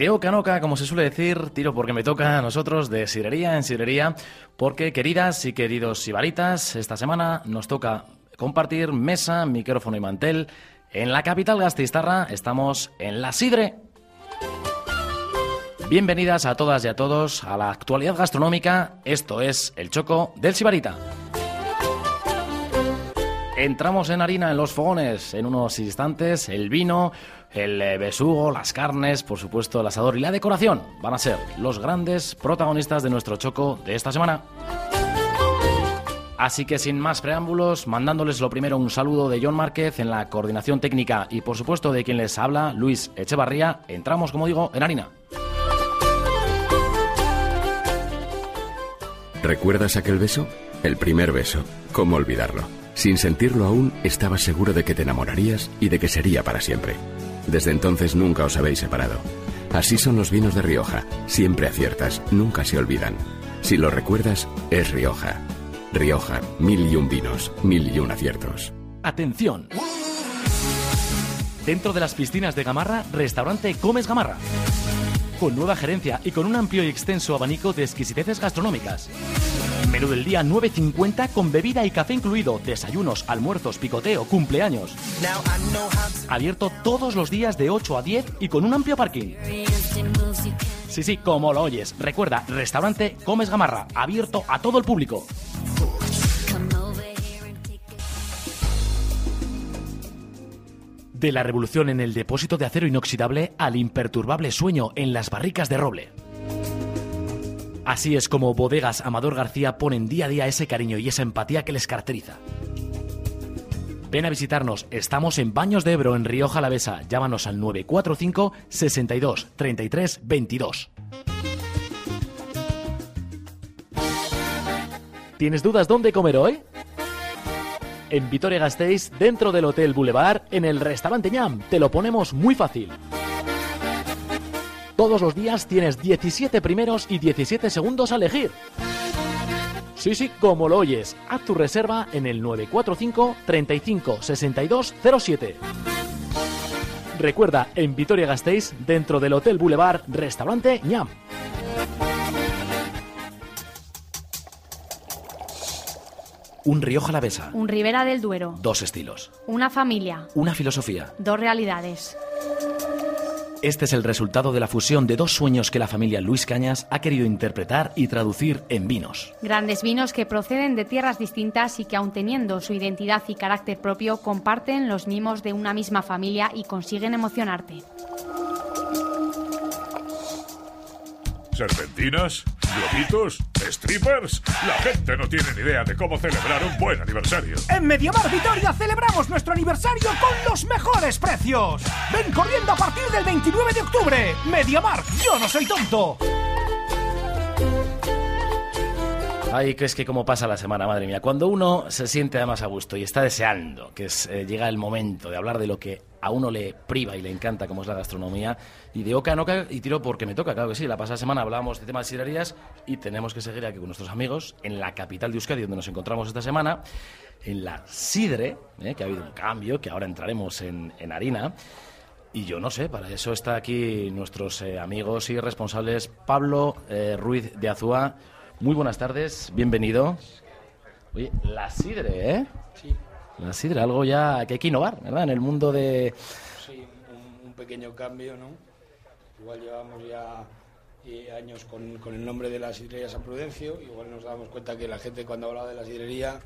Y de oca en oca, como se suele decir, tiro porque me toca a nosotros de sidrería en sidrería, porque queridas y queridos sibaritas, esta semana nos toca compartir mesa, micrófono y mantel. En la capital gastistarra estamos en La Sidre. Bienvenidas a todas y a todos a la actualidad gastronómica. Esto es El Choco del Sibarita. Entramos en harina en los fogones en unos instantes. El vino, el eh, besugo, las carnes, por supuesto el asador y la decoración van a ser los grandes protagonistas de nuestro choco de esta semana. Así que sin más preámbulos, mandándoles lo primero un saludo de John Márquez en la coordinación técnica y por supuesto de quien les habla, Luis Echevarría, entramos, como digo, en harina. ¿Recuerdas aquel beso? El primer beso. ¿Cómo olvidarlo? Sin sentirlo aún, estabas seguro de que te enamorarías y de que sería para siempre. Desde entonces nunca os habéis separado. Así son los vinos de Rioja. Siempre aciertas, nunca se olvidan. Si lo recuerdas, es Rioja. Rioja, mil y un vinos, mil y un aciertos. Atención. Dentro de las piscinas de Gamarra, restaurante Comes Gamarra. Con nueva gerencia y con un amplio y extenso abanico de exquisiteces gastronómicas. Menú del día 9.50 con bebida y café incluido, desayunos, almuerzos, picoteo, cumpleaños. Abierto todos los días de 8 a 10 y con un amplio parking. Sí, sí, como lo oyes. Recuerda, restaurante Comes Gamarra, abierto a todo el público. De la revolución en el depósito de acero inoxidable al imperturbable sueño en las barricas de roble. Así es como Bodegas Amador García ponen día a día ese cariño y esa empatía que les caracteriza. Ven a visitarnos, estamos en Baños de Ebro, en Rioja Alavesa. Llámanos al 945 62 33 22. ¿Tienes dudas dónde comer hoy? En Vitoria Gasteiz, dentro del Hotel Boulevard, en el restaurante ñam, te lo ponemos muy fácil. Todos los días tienes 17 primeros y 17 segundos a elegir. Sí, sí, como lo oyes. Haz tu reserva en el 945 35 62 07. Recuerda, en Vitoria Gasteiz, dentro del Hotel Boulevard, restaurante ñam. Un Rioja Alavesa. Un Ribera del Duero. Dos estilos. Una familia. Una filosofía. Dos realidades. Este es el resultado de la fusión de dos sueños que la familia Luis Cañas ha querido interpretar y traducir en vinos. Grandes vinos que proceden de tierras distintas y que aun teniendo su identidad y carácter propio comparten los mimos de una misma familia y consiguen emocionarte. ¿Serpentinas? ¿Globitos? ¿Strippers? La gente no tiene ni idea de cómo celebrar un buen aniversario. En Mediamar Vitoria celebramos nuestro aniversario con los mejores precios. Ven corriendo a partir del 29 de octubre. Mediamar, yo no soy tonto. Ay, que es que cómo pasa la semana, madre mía. Cuando uno se siente además a gusto y está deseando que es, eh, llega el momento de hablar de lo que a uno le priva y le encanta, como es la gastronomía, y de oca en oca, y tiro porque me toca, claro que sí. La pasada semana hablábamos de temas de sidrerías y tenemos que seguir aquí con nuestros amigos en la capital de Euskadi, donde nos encontramos esta semana, en la Sidre, eh, que ha habido un cambio, que ahora entraremos en, en harina. Y yo no sé, para eso está aquí nuestros eh, amigos y responsables Pablo eh, Ruiz de Azúa. Muy buenas tardes, bienvenido. Oye, la sidre, ¿eh? Sí, La sidre, algo ya que hay que innovar, ¿verdad? En el mundo de... sí, un, un pequeño cambio, ¿no? Igual llevamos ya eh, años con, con el nombre de la sidrería San Prudencio, igual nos damos cuenta que la gente cuando hablaba de la sidrería,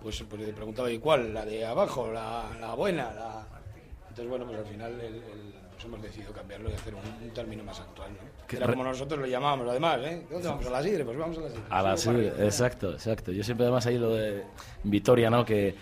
pues, pues le preguntaba, ¿y cuál? ¿La de abajo? ¿La, la buena? La... Entonces, bueno, pues al final el- el- pues hemos decidido cambiarlo y hacer un, un término más actual, ¿no? Que Era como nosotros lo llamábamos, además, ¿eh? ¿Dónde vamos? ¿A la sidre? Pues vamos a la sidre. A la sidre, exacto, exacto. Yo siempre además ahí lo de Vitoria, ¿no? Que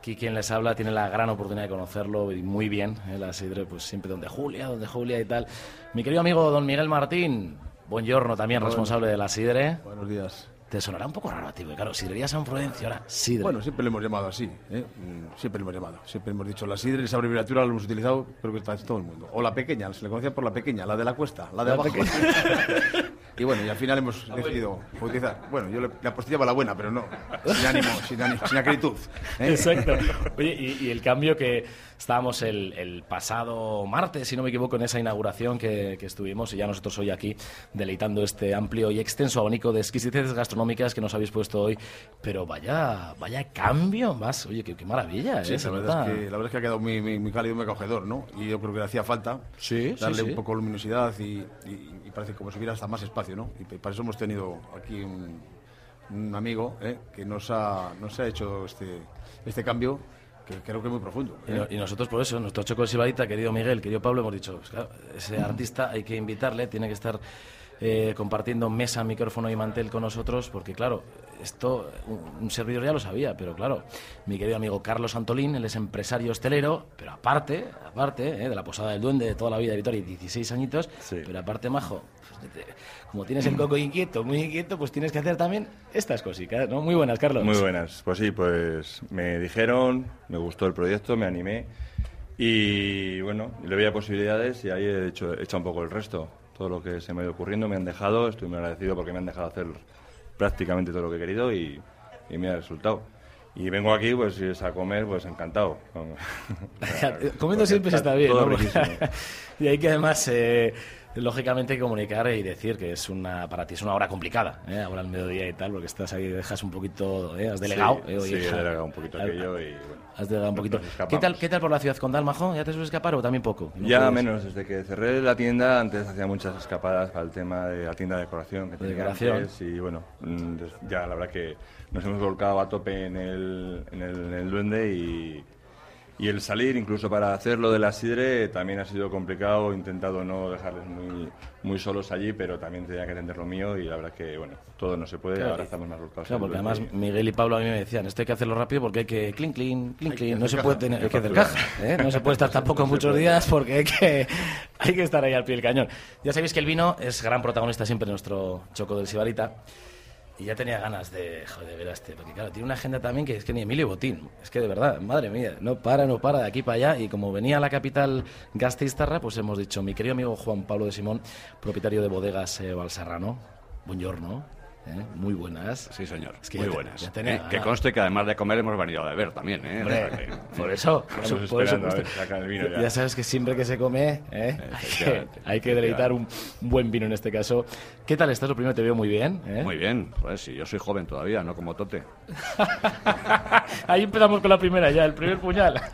Aquí quien les habla tiene la gran oportunidad de conocerlo y muy bien, ¿eh? la sidre, pues siempre donde Julia, donde Julia y tal. Mi querido amigo don Miguel Martín, buongiorno, también responsable de la sidre. Buenos días. Te sonará un poco raro a ti, porque claro, Sidrería San Prudencio, ahora Sidre. Bueno, siempre le hemos llamado así, ¿eh? Mm, siempre le hemos llamado. Siempre hemos dicho la sidre, esa abreviatura la hemos utilizado, creo que está en todo el mundo. O la pequeña, se le conocía por la pequeña, la de la cuesta, la de La abajo. y bueno, y al final hemos decidido utilizar. Bueno, yo le, le apostillaba la buena, pero no. Sin ánimo, sin, ánimo, sin acritud. ¿eh? Exacto. Oye, y, y el cambio que estábamos el, el pasado martes, si no me equivoco, en esa inauguración que, que estuvimos, y ya nosotros hoy aquí deleitando este amplio y extenso abanico de exquisiteces gastronómicas que nos habéis puesto hoy. Pero vaya, vaya cambio más. Oye, qué, qué maravilla, ¿eh? La, verdad es que, la verdad es que ha quedado muy, muy, muy cálido, muy acogedor, ¿no? Y yo creo que le hacía falta sí, darle sí. un poco de luminosidad y, y- y parece como si hubiera hasta más espacio, ¿no? Y para eso hemos tenido aquí un, un amigo ¿eh? que nos ha, nos ha hecho este, este cambio que creo que es muy profundo. Y, ¿eh? no- y nosotros por eso, nuestro Choco Sibarita, querido Miguel, querido Pablo, hemos dicho, pues, claro, ese artista hay que invitarle, tiene que estar eh, compartiendo mesa, micrófono y mantel con nosotros, porque claro, esto un, servidor ya lo sabía, pero claro, mi querido amigo Carlos Antolín, él es empresario hostelero, pero aparte, aparte, eh, de la Posada del Duende de toda la vida de Vitoria, 16 añitos, pero aparte, majo, pues, como tienes el coco inquieto, muy inquieto, pues tienes que hacer también estas cositas, ¿no? Muy buenas, Carlos. Muy buenas. Pues sí, pues me dijeron, me gustó el proyecto, me animé y bueno, le veía posibilidades y ahí he hecho, he hecho un poco el resto. Todo lo que se me ha ido ocurriendo me han dejado, estoy muy agradecido porque me han dejado hacer prácticamente todo lo que he querido y, y me ha resultado. Y vengo aquí pues si es a comer, pues encantado. Comiendo siempre se está bien, y hay que además, eh, lógicamente, comunicar y decir que es una para ti es una hora complicada, ¿eh? ahora al mediodía y tal, porque estás ahí, dejas un poquito, ¿eh? has delegado. Sí, ¿eh? sí, he delegado un poquito aquello y bueno. Has delegado un poquito. ¿Qué tal, ¿Qué tal por la ciudad condal, Majo? ¿Ya te sueles escapar o también poco? ¿No Ya puedes? menos, desde que cerré la tienda, antes hacía muchas escapadas para el tema de la tienda de decoración que tenía decoración. antes, y bueno, mm, ya la verdad que nos hemos volcado a tope en el, en el, en el duende y, y el salir, incluso para hacer lo de la sidre, también ha sido complicado, he intentado no dejarles muy, muy solos allí, pero también tenía que atender lo mío y la verdad que, bueno, todo no se puede, Claro, ahora estamos más volcados. Claro, porque además Miguel y Pablo a mí me decían, esto hay que hacerlo rápido porque hay que clean, clean, clean, clean. No se puede tener, hay que hacer caja, ¿eh? No se puede estar tampoco muchos días porque hay que, hay que estar ahí al pie del cañón. Ya sabéis que el vino es gran protagonista siempre en nuestro Choco del Sibarita. Y ya tenía ganas de, joder, ver a este, porque claro, tiene una agenda también que es que ni Emilio Botín, es que de verdad, madre mía, no para, no para de aquí para allá, y como venía a la capital gasteiztarra, pues hemos dicho, mi querido amigo Juan Pablo de Simón, propietario de bodegas eh, Valserrano, buongiorno, ¿eh? muy buenas. Sí, señor. Es que Muy ya te- buenas. ya tenía Eh, que conste que además de comer hemos venido a beber también, ¿eh? Hombre, por eso, por eso- a si vino ya. Ya sabes que siempre que se come, ¿eh? hay, que, hay que deleitar un, buen vino en este caso. ¿Qué tal estás? Lo primero te veo muy bien. ¿eh? Muy bien. Pues sí, yo soy joven todavía, no como Tote. Ahí empezamos con la primera ya, el primer puñal.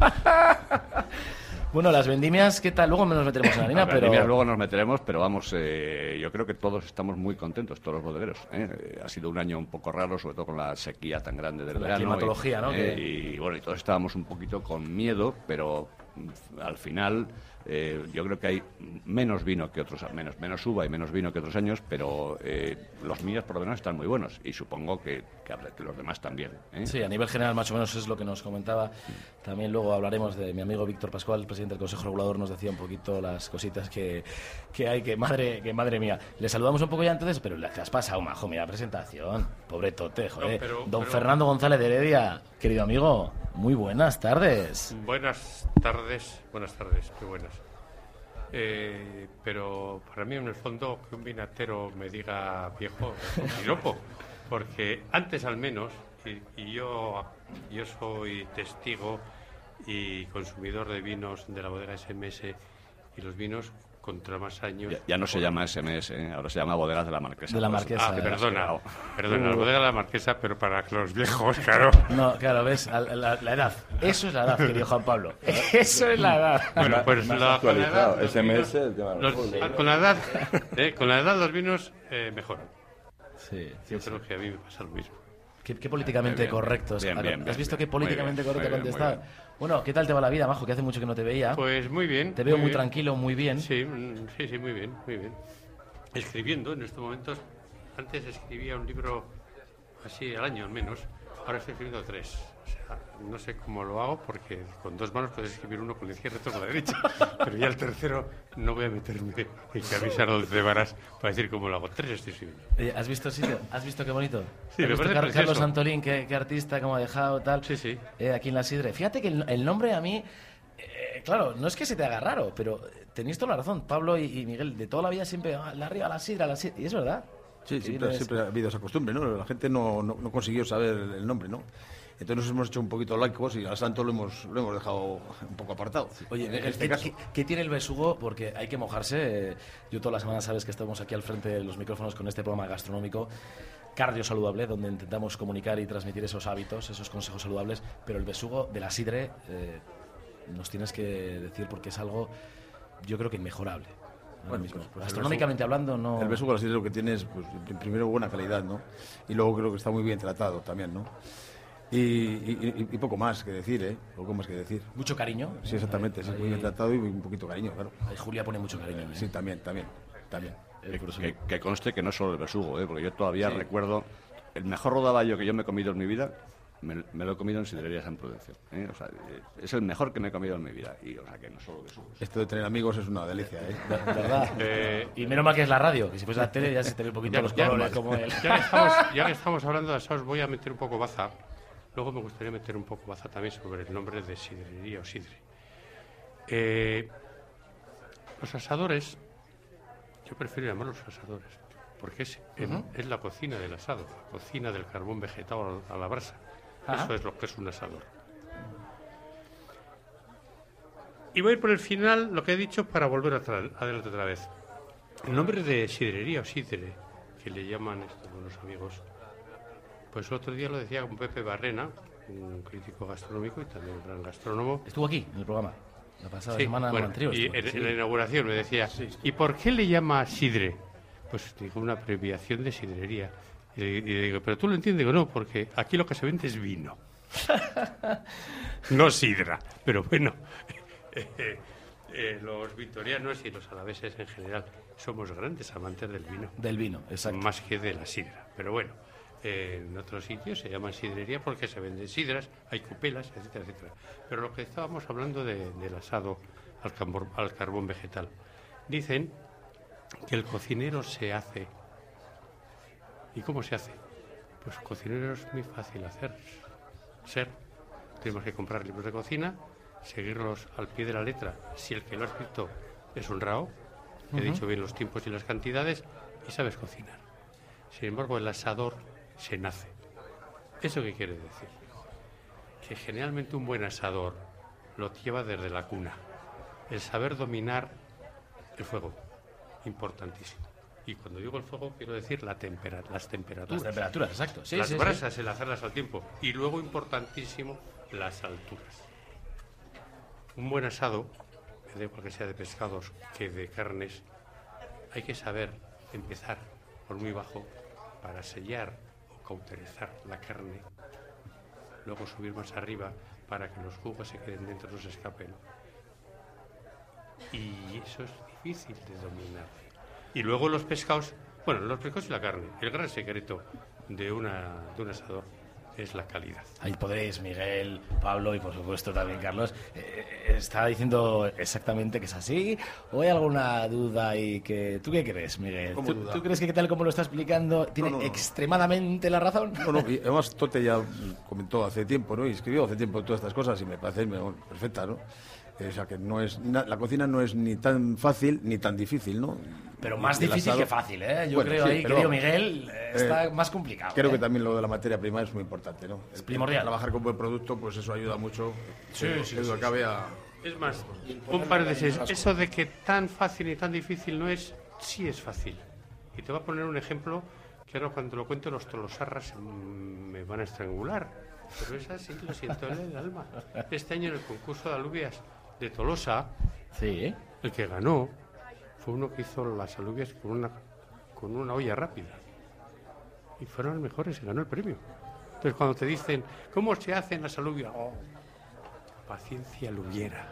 bueno, las vendimias, ¿qué tal? Luego nos meteremos en la harina, pero... mira, luego nos meteremos, pero vamos, eh, yo creo que todos estamos muy contentos, todos los bodegueros. ¿eh? Eh, Ha sido un año un poco raro, sobre todo con la sequía tan grande del La verano. climatología, y, ¿no? eh, y bueno, y todos estábamos un poquito con miedo, pero mm, al final eh, yo creo que hay menos vino que otros, menos, menos uva y menos vino que otros años, pero eh, los míos por lo menos están muy buenos y supongo que, que, los demás también. ¿eh? Sí, a nivel general más o menos es lo que nos comentaba. También luego hablaremos de mi amigo Víctor Pascual, el presidente del Consejo Regulador, nos decía un poquito las cositas que, que hay, que madre, que madre mía. Le saludamos un poco ya entonces, pero le has pasado, majo, mira, presentación. Pobre tote, joder. No, pero- Don pero- Fernando González de Heredia, querido amigo, muy buenas tardes. Buenas tardes, buenas tardes, qué buenas. Eh, pero para mí, en el fondo, que un vinatero me diga viejo es un piropo, porque antes al menos, y, y yo, yo soy testigo y consumidor de vinos de la bodega SMS y los vinos contra más años. Ya, ya no se llama SMS, ¿eh? ahora se llama Bodegas de la Marquesa. De la Marquesa. Ah, perdona, perdona, Uh. la bodega de la marquesa, pero para los viejos, claro. No, claro, ves, la, la edad. Eso es la edad, querido Juan Pablo. Eso es la edad. Bueno, pues Más la, con la edad, los SMS, vinos- los- con la edad, eh, con la edad los vinos eh, mejoran. Sí, Yo creo que a mí me pasa lo mismo. Qué, qué políticamente Bien, bien, correcto. es. bien, bien, ¿Has visto qué políticamente Muy correcto muy muy contestado? Bueno, ¿qué tal te va la vida, Majo? Que hace mucho que no te veía. Pues muy bien. te veo muy, bien. tranquilo, muy bien. Sí, mm, sí, sí, muy bien, muy bien. Escribiendo en estos momentos. Antes escribía un libro así al año al menos. Ahora estoy escribiendo tres. O sea, no sé cómo lo hago porque con dos manos puedes escribir uno con la izquierda y otro con la derecha. Pero ya el tercero no voy a meterme en que avisar al de varas para decir cómo lo hago. Tres estoy escribiendo. Oye, ¿Has visto sitio? ¿Has visto qué bonito? Sí, ¿Has me parece Car-. Carlos Antolín, qué, qué artista, cómo ha dejado, tal. Sí, sí. Eh, aquí en la Sidre. Fíjate que el, el nombre a mí, eh, claro, no es que se te haga raro, pero eh, tenéis toda la razón. Pablo y, y Miguel, de toda la vida siempre, ah, la arriba, la Sidra, la Sidra. Y es verdad. Sí, siempre, siempre ha habido esa costumbre, ¿no? La gente no, no, no consiguió saber el nombre, ¿no? Entonces nos hemos hecho un poquito laicos y al santo lo hemos, lo hemos dejado un poco apartado. Oye, en este ¿qué, caso. qué- qué tiene el besugo? Porque hay que mojarse. eh, Yo todas las semanas sabes que estamos aquí al frente de los micrófonos con este programa gastronómico cardio saludable, donde intentamos comunicar y transmitir esos hábitos, esos consejos saludables. Pero el besugo de la sidre eh, nos tienes que decir porque es algo, yo creo que inmejorable. Bueno, mismo. pues- pues besugo- hablando, no. El besugo lo que tiene es, pues, pr- primero, buena calidad, ¿no? Y luego creo que está muy bien tratado también, ¿no? Y, y- y- y poco más que decir, ¿eh? Poco más que decir. Mucho cariño. Sí, exactamente, sí, muy bien tratado y un poquito cariño, claro. Ahí Julia pone mucho cariño. ¿eh? Sí, también, también, también. Eso- Que, que conste que no es solo el besugo, ¿eh? porque yo todavía Sí. recuerdo el mejor rodaballo que yo me he comido en mi vida, me, me lo he comido en Sidrería San Prudencio. ¿eh? O sea, es el mejor que me he comido en mi vida. Y, o sea, que no solo besugo. Esto de tener amigos es una delicia, ¿eh? De verdad. Eh, y menos mal que es la radio, que si fuese la tele ya se te ve un poquito Ya, los ya- colores como él. ya que estamos, ya que estamos hablando de asados, voy a meter un poco baza. Luego me gustaría meter un poco baza también sobre el nombre de sidrería o sidre. Eh, los asadores, yo prefiero llamarlos asadores, porque es, en- es la cocina del asado, la cocina del carbón vegetal a la brasa. Eso es lo que es un asador. Y voy a ir por el final, lo que he dicho, para volver adelante otra vez. El nombre de sidrería o sidre, que le llaman estos buenos amigos, pues el otro día lo decía con Pepe Barrena, un crítico gastronómico y también un gran gastrónomo. Estuvo aquí, en el programa. La pasada Sí, semana bueno, no anterior. y en, la inauguración me decía, ¿y por qué le llama sidre? Pues digo, una abreviación de sidrería. Y, y digo, ¿pero tú lo entiendes? Digo, no, porque aquí lo que se vende es vino. no sidra. Pero bueno, eh, eh, los victorianos y los alaveses en general somos grandes amantes del vino. Del vino, exacto. Más que de la sidra. Pero bueno, eh, en otros sitios se llaman sidrería porque se venden sidras, hay cupelas, etcétera, etcétera. Pero lo que estábamos hablando de- del asado al, cambor- al carbón vegetal. Dicen que el cocinero se hace. ¿Y cómo se hace? Pues cocinero es muy fácil hacer. Ser. Tenemos que comprar libros de cocina, seguirlos al pie de la letra si el que lo ha escrito es honrado, he Ujú. dicho bien los tiempos y las cantidades, y sabes cocinar. Sin embargo, el asador se nace. ¿Eso qué quiere decir? Que generalmente un buen asador lo lleva desde la cuna. El saber dominar el fuego, importantísimo. Y cuando digo el fuego, quiero decir la tempera- las temperaturas. Las temperaturas, exacto. Sí, las sí, sí. brasas, el hacerlas al tiempo. Y luego, importantísimo, las alturas. Un buen asado, me da igual que sea de pescados que de carnes, hay que saber empezar por muy bajo para sellar cauterizar la carne, luego subir más arriba para que los jugos se queden dentro, no se escapen. Y eso es difícil de dominar. Y luego los pescados, bueno, los pescados y la carne. El gran secreto de, una, de un asador es la calidad. Ahí podréis, Miguel, Pablo y por supuesto también Carlos. eh, ¿Está diciendo exactamente que es así? ¿O hay alguna duda y que... ¿Tú qué crees, Miguel? ¿Cómo ¿Tú, duda? tú crees que tal como lo está explicando tiene no, no. extremadamente la razón? No, no, y además Tote ya comentó hace tiempo, ¿no? Y escribió hace tiempo todas estas cosas y me parece perfecta, ¿no? Eh, O sea, que no es, la cocina no es ni tan fácil ni tan difícil, ¿no? Pero más difícil asado- que fácil, ¿eh? Yo Bueno, creo sí, ahí, pero querido Miguel, eh, está eh, más complicado. Creo ¿eh? que también lo de la materia prima es muy importante, ¿no? Es primordial. Trabajar con buen producto, pues eso ayuda mucho. Sí, que- sí, que sí, acabe sí. a... Es más, un paréntesis. Eso de que tan fácil y tan difícil no es, sí es fácil. Y te voy a poner un ejemplo que ahora cuando lo cuento los tolosarras me van a estrangular. Pero es así, lo siento en el alma. Este año en el concurso de alubias de Tolosa, sí. el que ganó fue uno que hizo las alubias con una, con una olla rápida. Y fueron los mejores y ganó el premio. Entonces cuando te dicen, ¿cómo se hacen las alubias? Oh, paciencia alubiera.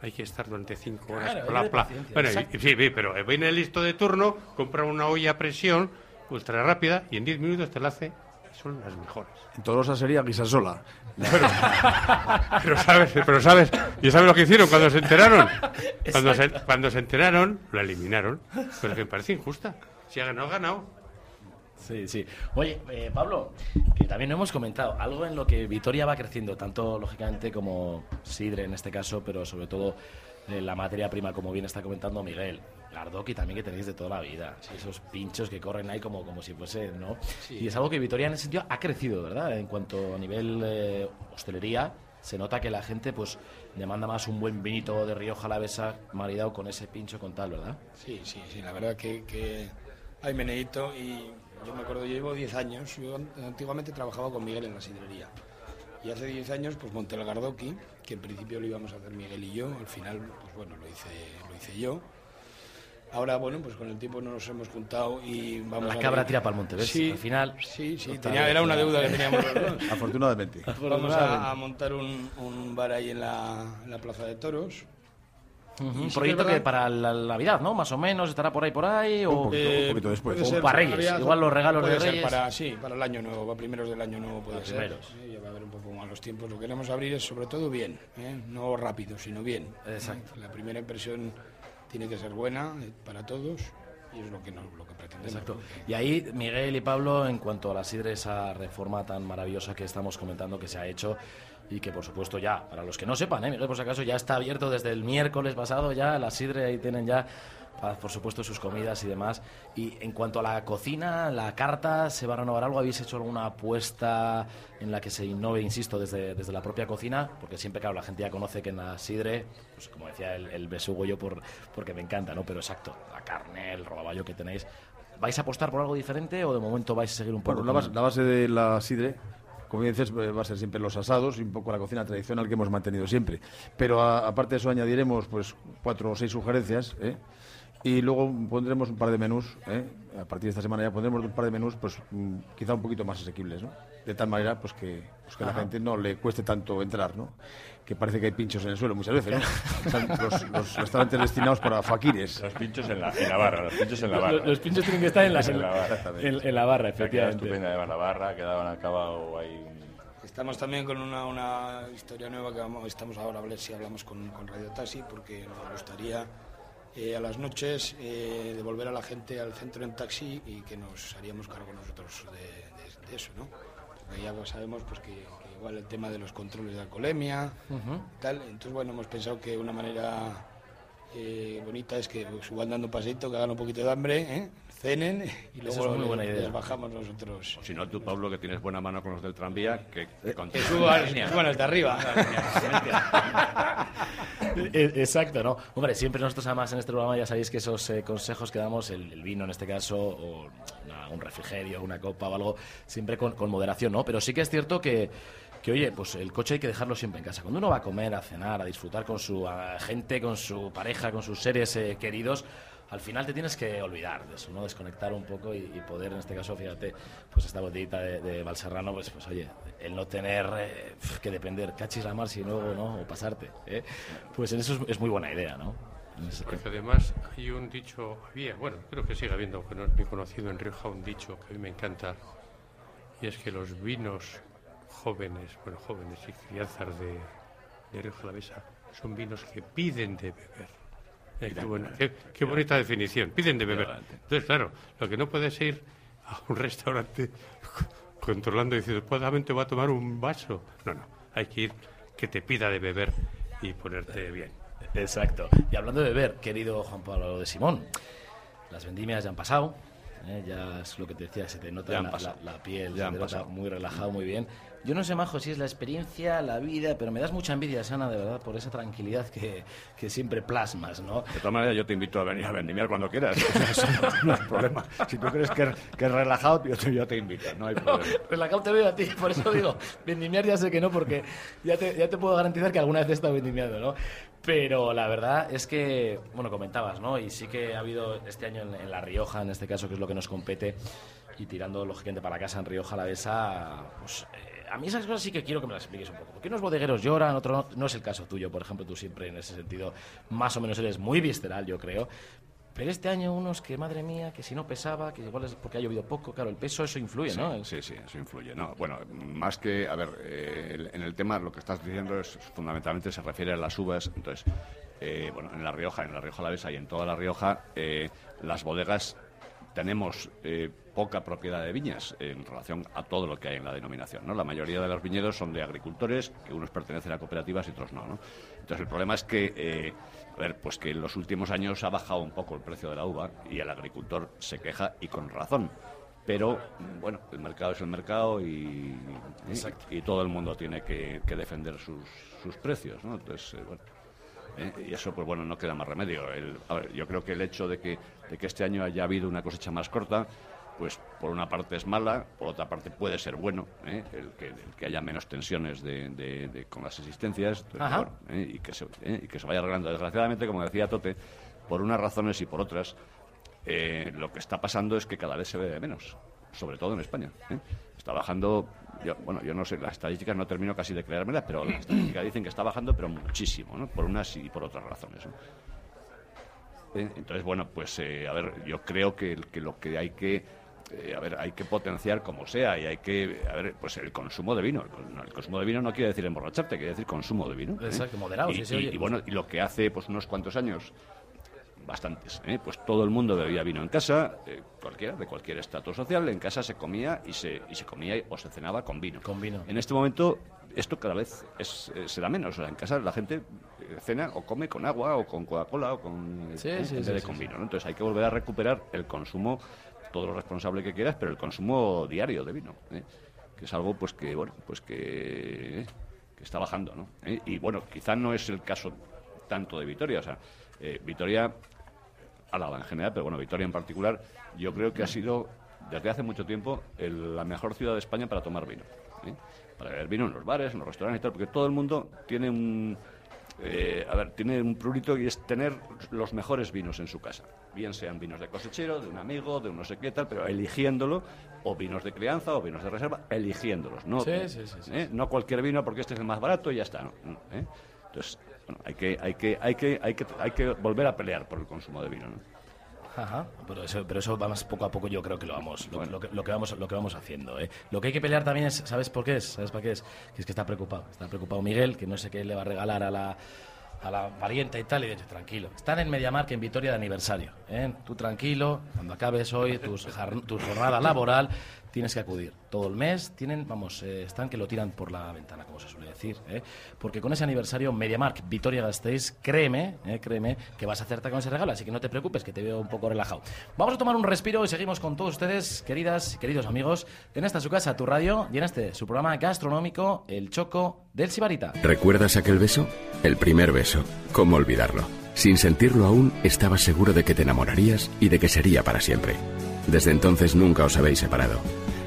Hay que estar durante cinco horas. Claro, paciencia, Bueno, y- sí, sí, pero viene el listo de turno, compra una olla a presión ultra rápida y en 10 minutos te la hace son las mejores. En Tolosa sería Guisasola. Pero, pero sabes, pero sabes, ¿y sabes lo que hicieron cuando se enteraron? Cuando se, cuando se enteraron, la eliminaron. Pero que me parece injusta. Si ha ganado, ha ganado. Sí, sí. Oye, eh, Pablo, que también hemos comentado algo en lo que Vitoria va creciendo, tanto lógicamente como Sidre en este caso, pero sobre todo eh, la materia prima, como bien está comentando Miguel. Gardoki también que tenéis de toda la vida. Esos pinchos que corren ahí como, como si fuese, ¿no? Sí. Y es algo que Vitoria en ese sentido ha crecido, ¿verdad? En cuanto a nivel eh, hostelería, se nota que la gente pues demanda más un buen vinito de Rioja Alavesa maridado con ese pincho con tal, ¿verdad? Sí, sí, sí, la verdad que, que hay meneíto y yo me acuerdo, yo llevo 10 años, yo an- antiguamente trabajaba con Miguel en la sidrería y hace 10 años pues monté el Gardoki, que en principio lo íbamos a hacer Miguel y yo, al final pues bueno, lo hice, lo hice yo. Ahora, bueno, pues con el tiempo nos hemos juntado y vamos La a cabra ver- tira pa'l monte, ¿ves? Sí, Al final- Sí, sí, tenía, era una deuda que teníamos los dos. Afortunadamente. Vamos a, a montar un, un bar ahí en la, en la Plaza de Toros. Un proyecto que para la Navidad, ¿no? Más o menos, estará por ahí, por ahí, o, Un poquito, un poquito después. puede o ser para Reyes. Navidad, Igual los regalos puede de ser Reyes. Para, sí, para el año nuevo, para primeros del año nuevo puede Para ser. primeros. Sí, ya va a haber un poco más los tiempos. Lo que queremos abrir es sobre todo bien, ¿eh? no rápido, sino bien. Exacto. La primera impresión tiene que ser buena eh, para todos y es lo que, nos, lo que pretendemos. Exacto. Y ahí, Miguel y Pablo, en cuanto a la sidre, esa reforma tan maravillosa que estamos comentando que se ha hecho y que, por supuesto, ya, para los que no sepan, ¿eh? Miguel, por si acaso, ya está abierto desde el miércoles pasado, ya la sidre, ahí tienen ya, por supuesto, sus comidas y demás. Y en cuanto a la cocina, la carta, ¿se va a renovar algo? ¿Habéis hecho alguna apuesta en la que se innove, insisto, desde, desde la propia cocina? Porque siempre, claro, la gente ya conoce que en la sidre, pues como decía el, el besugo yo, por, porque me encanta, ¿no? Pero exacto, la carne, el robaballo que tenéis. ¿Vais a apostar por algo diferente o de momento vais a seguir un poco Bueno, la base, la base de la sidre, como bien dices, va a ser siempre los asados y un poco la cocina tradicional que hemos mantenido siempre. Pero a- aparte de eso añadiremos pues cuatro o seis sugerencias, ¿eh? Y luego pondremos un par de menús, ¿eh? a partir de esta semana ya pondremos un par de menús, pues mm, quizá un poquito más asequibles, ¿no? De tal manera pues que, pues, que a la gente no le cueste tanto entrar, ¿no? Que parece que hay pinchos en el suelo muchas veces, ¿no? Los, los restaurantes destinados para faquires. Los pinchos en la, en la barra, los pinchos en la Los- barra. los pinchos tienen que estar en la- en la barra. En- en la barra, efectivamente. estupenda además la barra, quedaban acabado ahí Estamos también con una, una historia nueva que vamos, estamos ahora a ver si hablamos con, con Radio Taxi, porque nos gustaría eh, a las noches eh, devolver a la gente al centro en taxi y que nos haríamos cargo nosotros de, de- de eso, ¿no? Porque ya sabemos pues, que, que igual el tema de los controles de alcoholemia, Ujú. tal, entonces bueno, hemos pensado que una manera eh, bonita es que pues, igual dando un paseito, que hagan un poquito de hambre, ¿eh? Cenen y luego es muy buena les- idea. les bajamos nosotros. O si no, tú, Pablo, que tienes buena mano con los del tranvía, que, que Que suba, bueno, el de arriba. Eh, Exacto, ¿no? Hombre, siempre nosotros además en este programa ya sabéis que esos eh, consejos que damos, el, el vino en este caso, o una- un refrigerio, una copa o algo, siempre con, con moderación, ¿no? Pero sí que es cierto que, que, oye, pues el coche hay que dejarlo siempre en casa. Cuando uno va a comer, a cenar, a disfrutar con su gente, con su pareja, con sus seres eh, queridos, al final te tienes que olvidar de eso, ¿no? Desconectar un poco y, y poder, en este caso, fíjate, pues esta botellita de, de Valserrano, pues, pues oye, el no tener eh, que depender, cachis la mar si luego, ¿no? O pasarte, ¿eh? Pues en eso es, es muy buena idea, ¿no? Porque además hay un dicho, había, bueno, creo que sigue habiendo, que no es muy conocido en Rioja, un dicho que a mí me encanta, y es que los vinos jóvenes, bueno, jóvenes y crianzas de, de Rioja Alavesa son vinos que piden de beber. Eh, qué, buena- qué- qué bonita definición, piden de beber. Entonces, claro, lo que no puedes ir a un restaurante controlando y diciendo, pues te voy a tomar un vaso. No, no, hay que ir que te pida de beber y ponerte bien. Exacto. Y hablando de beber, querido Juan Pablo de Simón, las vendimias ya han pasado. ¿Eh? Ya es lo que te decía, se te nota la, la- la piel, Ya se te nota muy relajado, muy bien. Yo no sé, Majo, si es la experiencia, la vida, pero me das mucha envidia, Sana, de verdad, por esa tranquilidad que, que siempre plasmas, ¿no? De todas maneras, yo te invito a venir a vendimiar cuando quieras. No, no hay problema. Si tú crees que, que es relajado, yo te, yo te invito, no hay problema. Relajado te veo a ti, por eso digo, vendimiar ya sé que no, porque ya te, ya te puedo garantizar que alguna vez he estado vendimiando, ¿no? Pero la verdad es que, bueno, comentabas, ¿no? Y sí que ha habido este año en, La Rioja, en este caso, que es lo que nos compete, y tirando lógicamente para casa en Rioja la Besa, pues eh, a mí esas cosas sí que quiero que me las expliques un poco. Porque unos bodegueros lloran, otros no, no es el caso tuyo, por ejemplo, tú siempre en ese sentido más o menos eres muy visceral, yo creo. Pero este año unos que, madre mía, que si no pesaba, que igual es porque ha llovido poco, claro, el peso eso influye, ¿no? Sí, sí, eso influye. No, bueno, más que, a ver, eh, en el tema lo que estás diciendo es fundamentalmente se refiere a las uvas. Entonces, eh, bueno, en La Rioja, en La Rioja Alavesa y en toda La Rioja, eh, las bodegas tenemos poca propiedad de viñas en relación a todo lo que hay en la denominación. ¿no? La mayoría de los viñedos son de agricultores, que unos pertenecen a cooperativas y otros no. ¿no? Entonces, el problema es que, a ver, pues que en los últimos años ha bajado un poco el precio de la uva y el agricultor se queja y con razón. Pero, bueno, el mercado es el mercado y, y, y todo el mundo tiene que, que defender sus, sus precios. ¿no? Entonces, eh, bueno. ¿eh? Y eso, pues bueno, no queda más remedio. El- a ver, yo creo que el hecho de que, de que este año haya habido una cosecha más corta, pues por una parte es mala, por otra parte puede ser bueno, ¿eh? el, que, el que haya menos tensiones de, de- de- con las existencias Ajá. bueno, ¿eh? y, que se, ¿eh? y que se vaya arreglando. Desgraciadamente, como decía Tote, por unas razones y por otras, lo que está pasando es que cada vez se ve menos, sobre todo en España. Está bajando, yo, bueno, yo no sé, las estadísticas no termino casi de creérmelas, pero las estadísticas dicen que está bajando, pero muchísimo, ¿no? por unas y por otras razones. ¿no? Entonces, bueno, pues eh, a ver, yo creo que lo que hay que eh, a ver, hay que potenciar como sea y hay que, a ver, pues el consumo de vino. El, no, el consumo de vino no quiere decir emborracharte, quiere decir consumo de vino. ¿eh? Exacto, moderado, Y, sí, sí, y- oye. y bueno, y lo que hace pues unos cuantos años, bastantes, ¿eh? pues todo el mundo bebía vino en casa, eh, cualquiera, de cualquier estatus social, en casa se comía y se, y se comía o se cenaba con vino. Con vino. En este momento esto cada vez es, eh, se da menos. O sea, en casa la gente eh, cena o come con agua o con Coca-Cola o con, Sí, eh, sí, sí, de con vino. ¿no? Entonces hay que volver a recuperar el consumo, todo lo responsable que quieras, pero el consumo diario de vino, ¿eh? que es algo pues que bueno pues que, está bajando, ¿no? ¿Eh? Y bueno, quizá no es el caso tanto de Vitoria, o sea, eh, Vitoria Álava en general, pero bueno, Vitoria en particular, yo creo que ha sido desde hace mucho tiempo el- la mejor ciudad de España para tomar vino. Para beber vino en los bares, en los restaurantes y tal, porque todo el mundo tiene un. Eh, a ver, tiene un prurito y es tener los mejores vinos en su casa. Bien sean vinos de cosechero, de un amigo, de un no sé qué tal, pero eligiéndolo, o vinos de crianza o vinos de reserva, eligiéndolos. No, Sí, sí, sí, sí, ¿eh? no cualquier vino porque este es el más barato y ya está. ¿no? ¿Eh? Entonces, bueno, hay que, hay, que, hay, que, hay, que, hay que volver a pelear por el consumo de vino. ¿no? Ajá, pero eso, pero eso vamos poco a poco yo creo que lo vamos, lo, lo que, lo que vamos, lo que vamos haciendo. ¿eh? Lo que hay que pelear también es, ¿sabes por qué es? ¿Sabes para qué es? Que es que está preocupado, está preocupado Miguel, que no sé qué le va a regalar a la, a la parienta y tal, y dice, tranquilo, están en Mediamark en Vitoria de aniversario, ¿eh? tú tranquilo, cuando acabes hoy tus tu jornada laboral, tienes que acudir. Todo el mes tienen, vamos, eh, están que lo tiran por la ventana, como se suele decir, ¿eh? porque con ese aniversario Mediamark Vitoria Gasteiz, créeme, eh, créeme, que vas a hacerte con ese regalo, así que no te preocupes, que te veo un poco relajado. Vamos a tomar un respiro y seguimos con todos ustedes, queridas y queridos amigos, en esta su casa, tu radio, y en este su programa gastronómico, El Choco del Sibarita. ¿Recuerdas aquel beso? El primer beso. ¿Cómo olvidarlo? Sin sentirlo aún, estabas seguro de que te enamorarías y de que sería para siempre. Desde entonces nunca os habéis separado.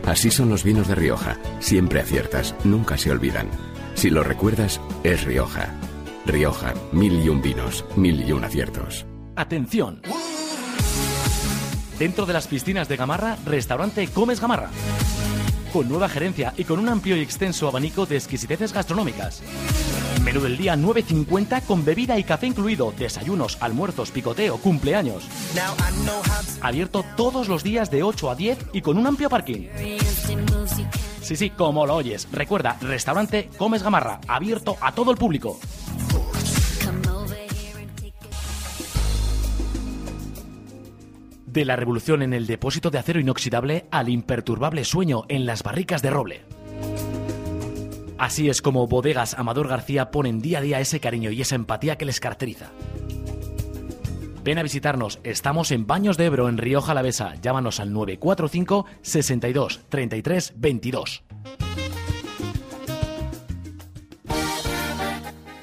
Así son los vinos de Rioja. Siempre aciertas, nunca se olvidan. Si lo recuerdas, es Rioja. Rioja, mil y un vinos, mil y un aciertos. Atención. Dentro de las piscinas de Gamarra, restaurante Comes Gamarra. Con nueva gerencia y con un amplio y extenso abanico de exquisiteces gastronómicas. Menú del día 9.50 con bebida y café incluido, desayunos, almuerzos, picoteo, cumpleaños. Abierto todos los días de 8 a 10 y con un amplio parking. Sí, sí, como lo oyes. Recuerda, restaurante Comes Gamarra, abierto a todo el público. De la revolución en el depósito de acero inoxidable al imperturbable sueño en las barricas de roble. Así es como Bodegas Amador García ponen día a día ese cariño y esa empatía que les caracteriza. Ven a visitarnos, estamos en Baños de Ebro, en Rioja Alavesa. Llámanos al 945 62 33 22.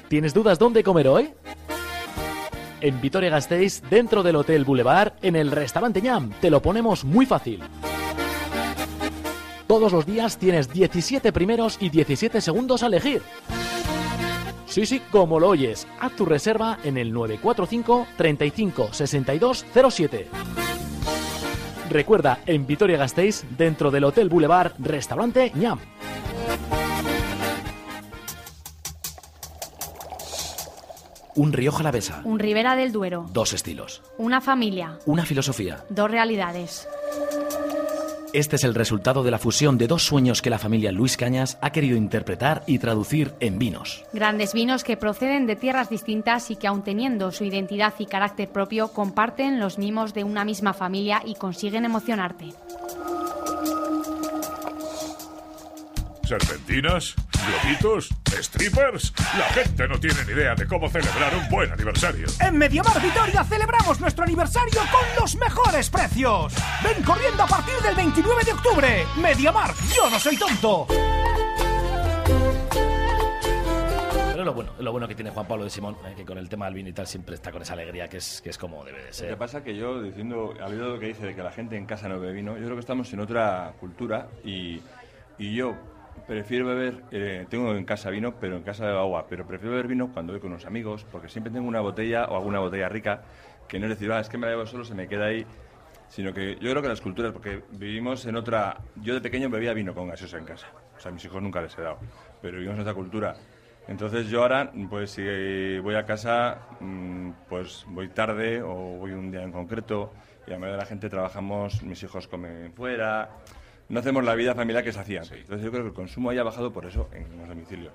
¿Tienes dudas dónde comer hoy? En Vitoria Gasteiz, dentro del Hotel Boulevard, en el restaurante ñam, te lo ponemos muy fácil. Todos los días tienes 17 primeros y 17 segundos a elegir. Sí, sí, como lo oyes. Haz tu reserva en el 945 35 62 07. Recuerda, en Vitoria Gasteiz, dentro del Hotel Boulevard, restaurante ñam. Un Rioja Alavesa. Un Ribera del Duero. Dos estilos. Una familia. Una filosofía. Dos realidades. Este es el resultado de la fusión de dos sueños que la familia Luis Cañas ha querido interpretar y traducir en vinos. Grandes vinos que proceden de tierras distintas y que aun teniendo su identidad y carácter propio comparten los mimos de una misma familia y consiguen emocionarte. ¿Serpentinas? ¿Globitos? ¿Strippers? La gente no tiene ni idea de cómo celebrar un buen aniversario. En Mediamar Vitoria celebramos nuestro aniversario con los mejores precios. Ven corriendo a partir del 29 de octubre. Mediamar, yo no soy tonto. Pero lo bueno, lo bueno que tiene Juan Pablo de Simón, eh, que con el tema del vino y tal siempre está con esa alegría que es, que es como debe de Lo ser. que pasa que yo, diciendo, al oído lo que dice de que la gente en casa no bebe vino, yo creo que estamos en otra cultura y, y yo prefiero beber, eh, tengo en casa vino, pero en casa bebo agua, pero prefiero beber vino cuando voy con unos amigos, porque siempre tengo una botella o alguna botella rica que no es decir, ah, es que me la bebo solo, se me queda ahí, sino que yo creo que las culturas, porque vivimos en otra... Yo de pequeño bebía vino con gaseosa en casa, o sea, a mis hijos nunca les he dado, pero vivimos en otra cultura. Entonces yo ahora, pues si voy a casa, mm, pues voy tarde o voy un día en concreto y a mayoría de la gente trabajamos, mis hijos comen fuera, no hacemos la vida familiar que se hacía antes. Entonces yo creo que el consumo haya bajado por eso en los domicilios.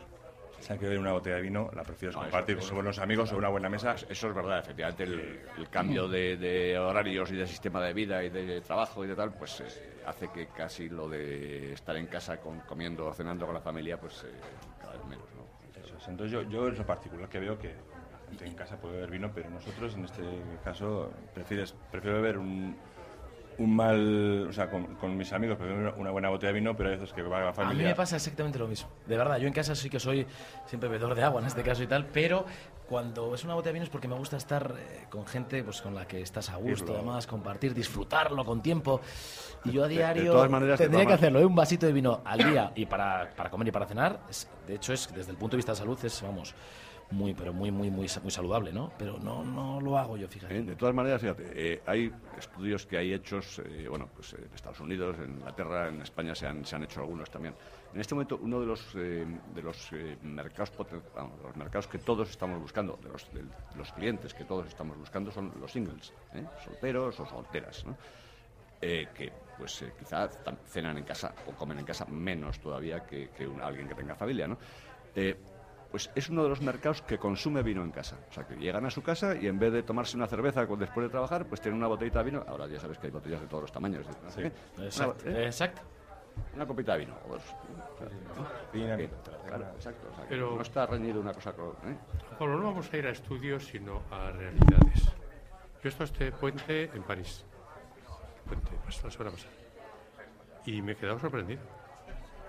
Si hay que beber una botella de vino, la prefieres No, compartir con buenos amigos o una buena mesa. Eso es verdad, efectivamente. El, el cambio de, de horarios y de sistema de vida y de trabajo y de tal, pues eh, hace que casi lo de estar en casa con- comiendo o cenando con la familia, pues eh, cada vez menos, ¿no? Eso es. Entonces yo, yo es lo particular que veo que la gente en casa puede beber vino, pero nosotros en este caso prefieres, prefiero beber un, un mal, o sea, con, con mis amigos prefiero una buena botella de vino, pero hay veces que va la A mí familia. me pasa exactamente lo mismo. De verdad, yo en casa sí que soy siempre bebedor de agua en este caso y tal, pero cuando es una botella de vino es porque me gusta estar eh, con gente pues con la que estás a gusto, Irlo. además, compartir, disfrutarlo con tiempo. Y yo a de diario todas maneras, de tendría que hacerlo, ¿eh? un vasito de vino al día y para, para comer y para cenar. es- de hecho, es desde el punto de vista de salud es, vamos, muy, pero muy, muy, muy, muy saludable, ¿no? Pero no, no lo hago yo, fíjate. Eh, De todas maneras, fíjate, eh, hay estudios que hay hechos, eh, bueno, pues en Estados Unidos, en Inglaterra, en España se han, se han hecho algunos también. En este momento, uno de los, eh, de los eh, mercados los mercados que todos estamos buscando, de los, de los clientes que todos estamos buscando, son los singles, solteros o solteras, ¿no? Que pues quizá cenan en casa o comen en casa menos todavía que, que un- alguien que tenga familia, ¿no? Pues es uno de los mercados que consume vino en casa. O sea, que llegan a su casa y en vez de tomarse una cerveza después de trabajar, pues tienen una botellita de vino. Ahora ya sabes que hay botellas de todos los tamaños. ¿no? Sí, ¿Eh? exacto, Una, ¿eh? exacto. Una copita de vino. o dos. O sea, Vino, que- claro, exacto. O sea, que Pero- no está reñido una cosa con... ¿eh? Pablo, no vamos a ir a estudios, sino a realidades. Yo he estado este puente en París. Puente, la semana pasada. Y me he quedado sorprendido.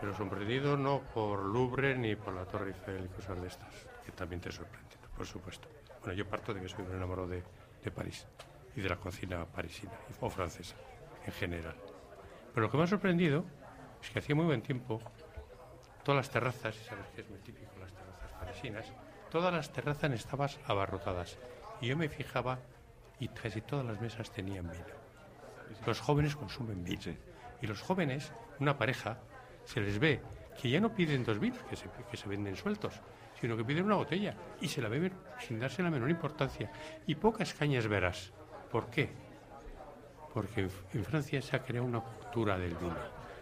Pero sorprendido no por Louvre ni por la Torre Eiffel y cosas de estas, que también te sorprenden, por supuesto. Bueno, yo parto de que soy un enamorado de, de París y de la cocina parisina o francesa en general. Pero lo que me ha sorprendido es que hacía muy buen tiempo todas las terrazas, y sabes que es muy típico las terrazas parisinas, todas las terrazas estaban abarrotadas. Y yo me fijaba y casi todas las mesas tenían vino. Los jóvenes consumen vino. Y los jóvenes, una pareja, se les ve que ya no piden dos vinos que se, que se venden sueltos, sino que piden una botella y se la beben sin darse la menor importancia. Y pocas cañas verás. ¿Por qué? Porque en, Francia se ha creado una cultura del vino.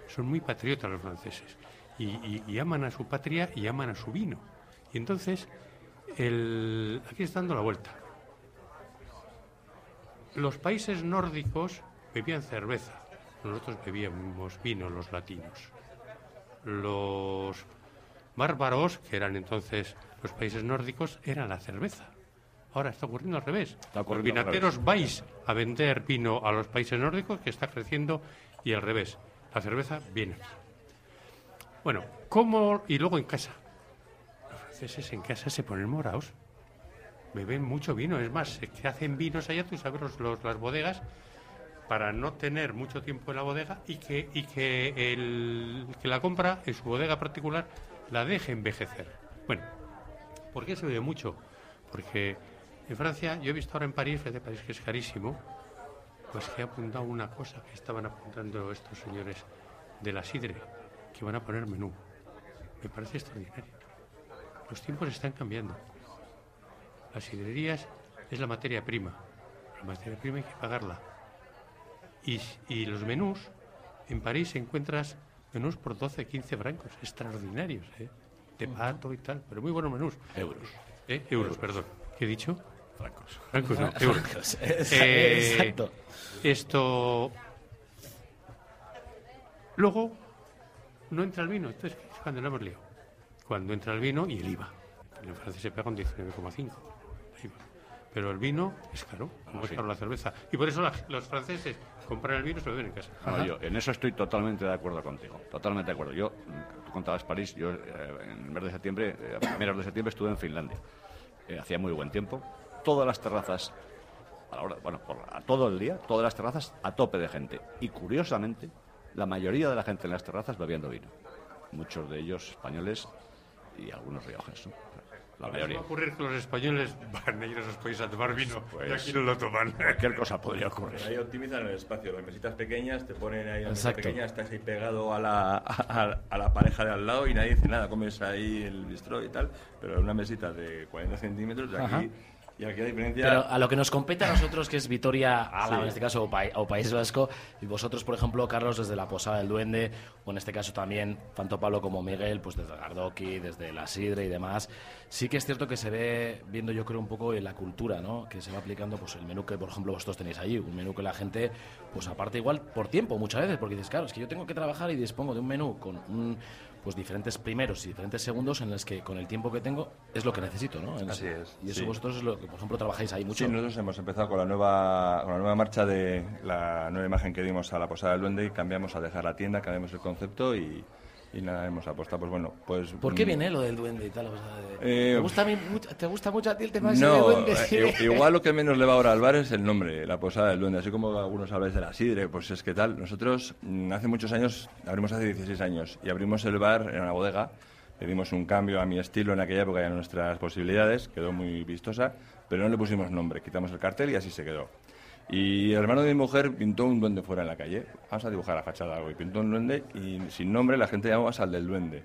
Son muy patriotas los franceses y, y- y aman a su patria y aman a su vino. Y entonces, el, aquí está dando la vuelta. Los países nórdicos bebían cerveza, nosotros bebíamos vino, los latinos. Los bárbaros, que eran entonces los países nórdicos, eran la cerveza. Ahora está ocurriendo al revés. Los vinateros vais a vender vino a los países nórdicos, que está creciendo, y al revés. La cerveza viene aquí. Bueno, ¿cómo? Y luego en casa. Los franceses en casa se ponen morados. Beben mucho vino. Es más, se hacen vinos allá, tú sabes, los- los- las bodegas, para no tener mucho tiempo en la bodega y que, y que el que la compra en su bodega particular la deje envejecer. Bueno, ¿por qué se bebe mucho? Porque en Francia, yo he visto ahora en París, de París que es carísimo, pues que he apuntado una cosa que estaban apuntando estos señores de la sidre, que van a poner menú. Me parece extraordinario. Los tiempos están cambiando. las sidrerías es la materia prima. La materia prima hay que pagarla. Y, y los menús, en París encuentras menús por 12, 15 francos, extraordinarios, ¿eh? de pato y tal, pero muy buenos menús. Euros. ¿Eh? Euros, perdón. ¿Qué he dicho? Francos. Francos, no, euros. Eh, exacto. Esto. Luego, no entra el vino. Entonces, es cuando lo hemos liado. Cuando entra el vino y el IVA. En Francia se pega un 19,5. Pero el vino es caro, como es sí. caro la cerveza. Y por eso la- los franceses compran el vino y se lo beben en casa. No, yo en eso estoy totalmente de acuerdo contigo. Totalmente de acuerdo. Yo, tú contabas París, yo eh, en el mes de septiembre, eh, a primeros de septiembre estuve en Finlandia. Eh, hacía muy buen tiempo. Todas las terrazas, a la hora, bueno, por- a todo el día, todas las terrazas a tope de gente. Y curiosamente, la mayoría de la gente en las terrazas bebiendo vino. Muchos de ellos españoles y algunos riojas, ¿no? La Va mayoría. a ocurrir que los españoles van a ir a esos países a tomar vino y Pues, aquí no lo toman. Cualquier cosa podría ocurrir. Ahí optimizan el espacio, las mesitas pequeñas, te ponen ahí una mesa Exacto. pequeña, estás ahí pegado a la, a, a la pareja de al lado y nadie dice nada, comes ahí el bistró y tal, pero una mesita de 40 centímetros de aquí, Ajá. Y aquí la diferencia... Pero a lo que nos compete a nosotros, que es Vitoria, Álava, Sí. en este caso, o, Pai- o País Vasco, y vosotros, por ejemplo, Carlos, desde la Posada del Duende, o en este caso también, tanto Pablo como Miguel, pues desde Gardoki, desde la Sidre y demás, sí que es cierto que se ve, viendo yo creo un poco en la cultura, ¿no? Que se va aplicando, pues el menú que, por ejemplo, vosotros tenéis allí, un menú que la gente, pues aparte igual por tiempo muchas veces, porque dices, claro, es que yo tengo que trabajar y dispongo de un menú con un pues diferentes primeros y diferentes segundos en los que con el tiempo que tengo es lo que necesito, ¿no? En- Así es, Y eso sí. vosotros es lo que, por ejemplo, trabajáis ahí mucho. Sí, nosotros hemos empezado con la nueva con la nueva marcha de la nueva imagen que dimos a la Posada del Duende y cambiamos a dejar la tienda, cambiamos el concepto y, y nada, hemos apostado, pues bueno, pues... ¿Por qué mm, viene lo del duende y tal? O sea, de- Eh, ¿te, gusta mí ¿Te gusta mucho a ti el tema ese No, de duende? eh, igual lo que menos le va ahora al bar es el nombre, la posada del duende. Así como algunos habláis de la sidre, pues es que tal. Nosotros mm, hace muchos años, abrimos hace 16 años, y abrimos el bar en una bodega. Le dimos un cambio a mi estilo en aquella época y a nuestras posibilidades, quedó muy vistosa, pero no le pusimos nombre. Quitamos el cartel y así se quedó. Y el hermano de mi mujer pintó un duende fuera en la calle. Vamos a dibujar la fachada algo. Y pintó un duende y sin nombre la gente llamaba al del duende.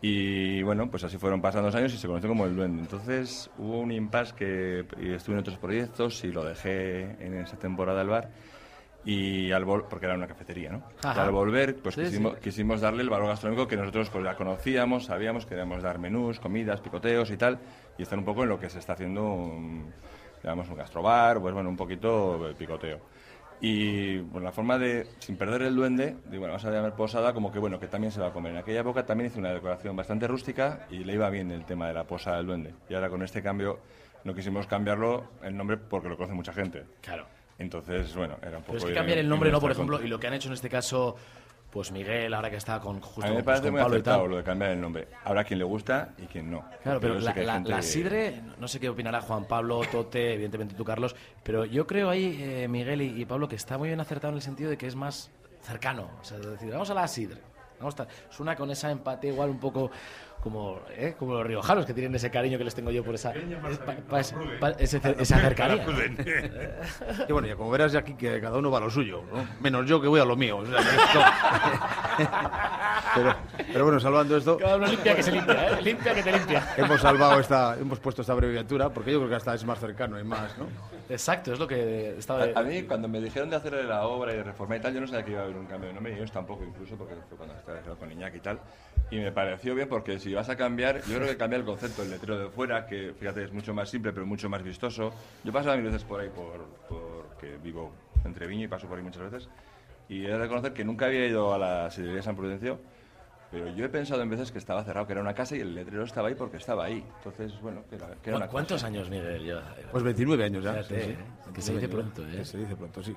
Y bueno, pues así fueron pasando los años y se conoció como el Duende. Entonces hubo un impasse que estuve en otros proyectos y lo dejé en esa temporada del bar. Y al vol porque era una cafetería, ¿no? Y al volver, pues Sí, quisimos, sí. quisimos darle el valor gastronómico que nosotros pues ya conocíamos, sabíamos, queríamos dar menús, comidas, picoteos y tal, y estar un poco en lo que se está haciendo, un, digamos, un gastrobar, pues bueno, un poquito picoteo. Y bueno, la forma de, sin perder el duende, digo, bueno, vamos a llamar posada como que bueno, que también se va a comer. En aquella época también hice una decoración bastante rústica y le iba bien el tema de la posada del duende. Y ahora con este cambio no quisimos cambiarlo el nombre porque lo conoce mucha gente. Claro. Entonces, bueno, era un poco... Pero es que cambiar el nombre, ¿no? Por ejemplo, contra. y lo que han hecho en este caso, pues Miguel, ahora que está con justo A mí me pues, parece muy Pablo acertado lo de cambiar el nombre. Habrá quien le gusta y quien no. Claro, pero la, sidre, no sé qué opinará Juan Pablo, Tote, evidentemente tú, Carlos, pero yo creo ahí, eh, Miguel y, y Pablo, que está muy bien acertado en el sentido de que es más cercano. O sea, es decir, vamos a la sidre. Vamos a, suena con esa empatía igual un poco como, ¿eh? como los riojanos que tienen ese cariño que les tengo yo por esa, pa- pa- esa- pa- ese- esa cercanía. Y bueno, ya como verás ya aquí que cada uno va a lo suyo, ¿no? Menos yo que voy a lo mío. o sea, esto- pero, pero bueno, salvando esto, Cada uno limpia que se limpia, ¿eh? Limpia que te limpia. hemos salvado esta, hemos puesto esta abreviatura porque yo creo que hasta es más cercano y más, ¿no? Exacto, es lo que estaba... A, a mí, cuando me dijeron de hacer la obra y de reformar y tal, yo no sabía que iba a haber un cambio de nombre, y ellos tampoco, incluso, porque fue cuando estaba con Iñaki y tal. Y me pareció bien porque si vas a cambiar, yo creo que cambia el concepto, el letrero de fuera, que fíjate es mucho más simple, pero mucho más vistoso. Yo pasaba mil veces por ahí, por, porque vivo entre Viño y paso por ahí muchas veces. Y he de reconocer que nunca había ido a la sidrería San Prudencio, pero yo he pensado en veces que estaba cerrado, que era una casa y el letrero estaba ahí porque estaba ahí. Entonces, bueno, que era, que era una ¿Cuántos casa. años, Miguel? Pues 29 años ya. Fíjate, sí, sí. ¿eh? Que se dice 29 pronto. ¿eh? Que se dice pronto, sí.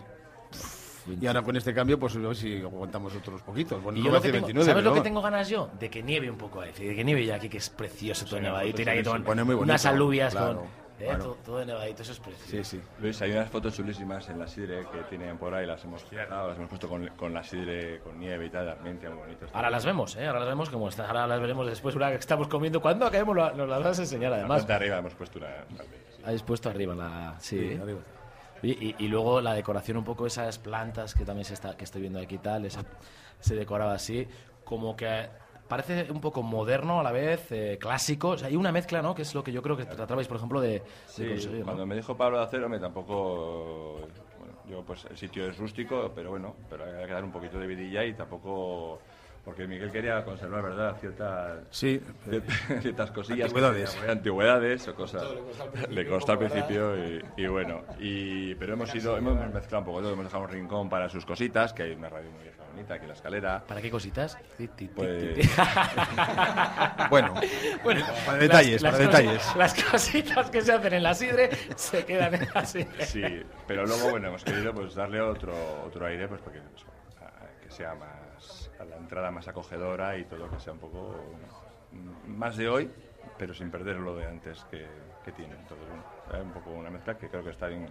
Y ahora con este cambio, pues a ver si aguantamos otros poquitos. Bueno, Y yo lo que tengo, 29, ¿Sabes lo que tengo ganas yo? De que nieve un poco ahí. De que nieve ya aquí, que es precioso todo nevadito. Ahí con pone muy bonito, unas alubias claro, con... ¿eh? claro. Todo, todo nevadito, eso es precioso. Sí, sí. Luis, hay unas fotos chulísimas en la sidre que tienen por ahí, las hemos pegado, las hemos puesto con, con la sidre, con nieve y tal, también quedan bonitas. Ahora las vemos, ¿eh? Ahora las vemos como están. Ahora las veremos después, una que estamos comiendo. Cuando acabemos nos las vas a enseñar, La además. parte de arriba hemos puesto una... una- sí. Habéis puesto arriba la... Sí, Sí, arriba. Oye, Y, y luego la decoración, un poco esas plantas que también se está, que estoy viendo aquí y tal, esa- se decoraba así, como que parece un poco moderno a la vez, eh, clásico. O sea, hay una mezcla, ¿no? Que es lo que yo creo que tratabais, por ejemplo, de, de Sí, conseguir, ¿no? cuando me dijo Pablo de Acero, me tampoco... bueno, yo, pues, el sitio es rústico, pero bueno, pero hay que dar un poquito de vidilla y tampoco... Porque Miguel quería conservar, ¿verdad? Ciertas, Sí, cier- ciertas cosillas. Antigüedades. que- antigüedades o cosas. Le costó al principio, Le costó al ¿verdad? principio y, y bueno. Y, pero hemos ido, hemos mezclado un poco todo. Hemos dejado un rincón para sus cositas, que hay una radio muy vieja, bonita, aquí en la escalera. ¿Para qué cositas? Pues-. Bueno, Bueno, para detalles, las para detalles. Las cositas que se hacen en la sidre se quedan en la sidre. Sí, pero luego, bueno, hemos querido pues darle otro, otro aire, pues porque pues, que sea más, a la entrada más acogedora y todo que sea un poco mm, más de hoy, pero sin perder lo de antes que, que tiene. Entonces, bueno, es un poco una mezcla que creo que está bien,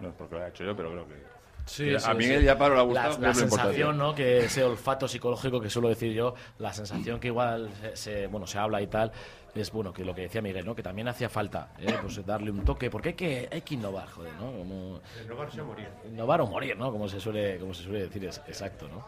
no es porque lo he hecho yo, pero creo que... Sí, que sí, a Miguel sí. y a Pablo le ha gustado. La, la sensación, ¿no? Que ese olfato psicológico que suelo decir yo, la sensación que igual se, se- bueno, se habla y tal, es bueno, que lo que decía Miguel, ¿no? Que también hacía falta, ¿eh? Pues darle un toque, porque hay que, hay que innovar, joder, ¿no? Como, Renovarse o morir. innovar o morir, ¿no? Como se suele, como se suele decir, es, exacto, ¿no?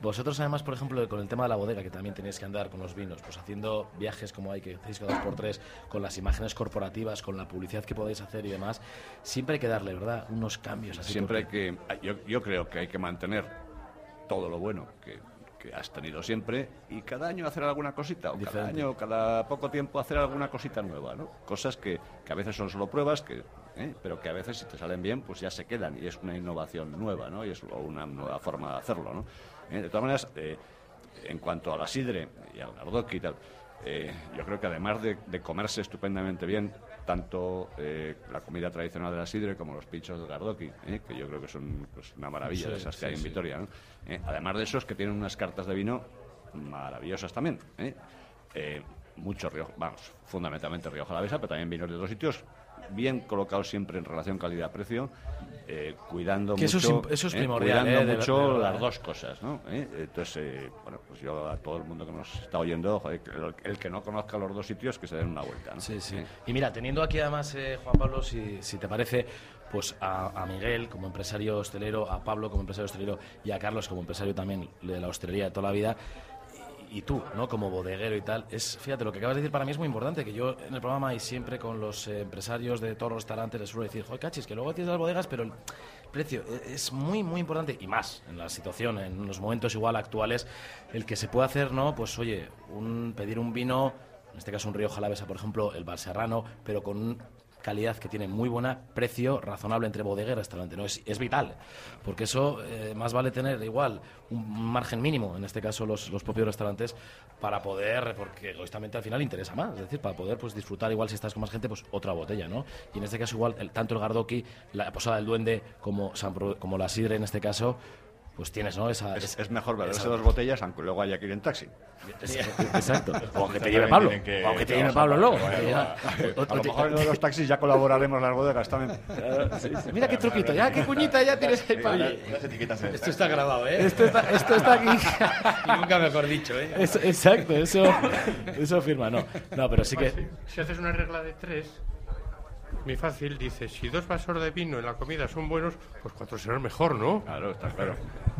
Vosotros además, por ejemplo, con el tema de la bodega, que también tenéis que andar con los vinos, pues haciendo viajes como hay, que hacéis cada dos por tres, con las imágenes corporativas, con la publicidad que podéis hacer y demás, siempre hay que darle, ¿verdad? Unos cambios así. Siempre hay que. Yo, yo creo que hay que mantener todo lo bueno que, que has tenido siempre y cada año hacer alguna cosita, o cada año, cada poco tiempo hacer alguna cosita nueva, ¿no? Cosas que, que a veces son solo pruebas, que, ¿eh? pero que a veces si te salen bien, pues ya se quedan y es una innovación nueva, ¿no? Y es una nueva forma de hacerlo, ¿no? Eh, De todas maneras, eh, en cuanto a la sidre y al gardoki y tal, eh, yo creo que además de, de comerse estupendamente bien, tanto eh, la comida tradicional de la sidre como los pinchos del gardoki, eh, que yo creo que son pues, una maravilla Sí, de esas que sí, hay en sí. Vitoria. ¿no? Eh, además de esos que tienen unas cartas de vino maravillosas también. ¿eh? Eh, mucho Rioja, vamos, fundamentalmente Rioja Alavesa, pero también vinos de otros sitios, bien colocados siempre en relación calidad-precio, eh, cuidando Que eso es mucho, eso es eh, primordial, cuidando eh, de- mucho de verdad, las dos cosas, ¿no? Entonces, eh, bueno, pues yo a todo el mundo que nos está oyendo, joder, el, el que no conozca los dos sitios, que se den una vuelta, ¿no? Sí, sí. Y mira, teniendo aquí además, eh, Juan Pablo, si, si te parece, pues a, a Miguel como empresario hostelero, a Pablo como empresario hostelero y a Carlos como empresario también de la hostelería de toda la vida. Y, tú, ¿no? Como bodeguero y tal. Es, fíjate, lo que acabas de decir para mí es muy importante, que yo en el programa y siempre con los eh, empresarios de todos los restaurantes les suelo decir, joder, cachis, que luego tienes las bodegas, pero el precio e- es muy, muy importante, y más en la situación, en los momentos igual actuales, el que se puede hacer, ¿no? Pues oye, un, pedir un vino en este caso un Río Jalavesa, por ejemplo, el Barserrano, pero con calidad que tiene muy buena, precio razonable entre bodega y restaurante. ¿no? Es, es vital, porque eso eh, más vale tener igual un margen mínimo, en este caso los, los propios restaurantes, para poder, porque egoístamente al final interesa más, es decir, para poder pues disfrutar igual si estás con más gente, pues otra botella, ¿no? Y en este caso igual, tanto el Gardoki, la Posada del Duende, como, San como la Sidre en este caso, pues tienes, ¿no? Esa, Es, es mejor beberse esa- dos botellas, aunque luego haya que ir en taxi. Exacto. O aunque te lleve Pablo. que O aunque te lleve Pablo luego. para A lo mejor en los taxis ya colaboraremos las bodegas también. Mira qué truquito, ya qué cuñita ya tienes ahí, en Esto está grabado, ¿eh? Esto está, esto está aquí. Y nunca mejor dicho, ¿eh? Exacto, eso, eso firma, no. No, pero sí que. Pues si haces una regla de tres, muy fácil, dices, si dos vasos de vino en la comida son buenos, pues cuatro serán mejor, ¿no? Claro, está claro.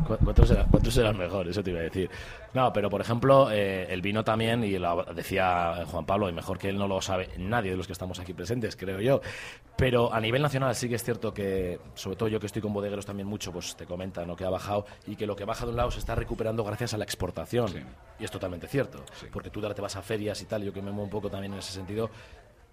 ¿Cu- ¿Cuántos serán, cuántos serán mejor? Eso te iba a decir. No, pero por ejemplo, eh, el vino también, y lo decía Juan Pablo, y mejor que él no lo sabe nadie de los que estamos aquí presentes, creo yo. Pero a nivel nacional sí que es cierto que, sobre todo yo que estoy con bodegueros también mucho, pues te comentan ¿no? que ha bajado y que lo que baja de un lado se está recuperando gracias a la exportación. Y es totalmente cierto. Porque tú ahora te vas a ferias y tal, yo que me muevo un poco también en ese sentido,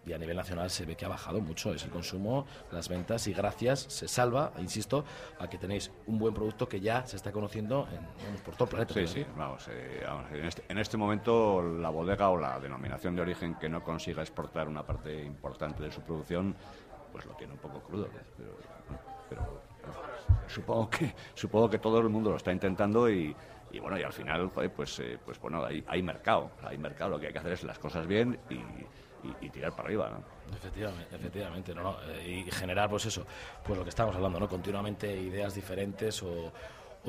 y a nivel nacional se ve que ha bajado mucho es el consumo, las ventas y gracias se salva, insisto, a que tenéis un buen producto que ya se está conociendo en, vamos, por todo el planeta. Sí, ¿no? sí, vamos, eh, vamos, en, este, en este momento la bodega o la denominación de origen que no consiga exportar una parte importante de su producción, pues lo tiene un poco crudo. Pero, supongo que supongo que todo el mundo lo está intentando y, y bueno, y al final, joder, pues, eh, pues bueno, hay, hay mercado, hay mercado. Lo que hay que hacer es las cosas bien y, y- tirar para arriba, ¿no? Efectivamente, efectivamente, no, no, eh, y generar pues eso, pues lo que estamos hablando, ¿no? Continuamente ideas diferentes o,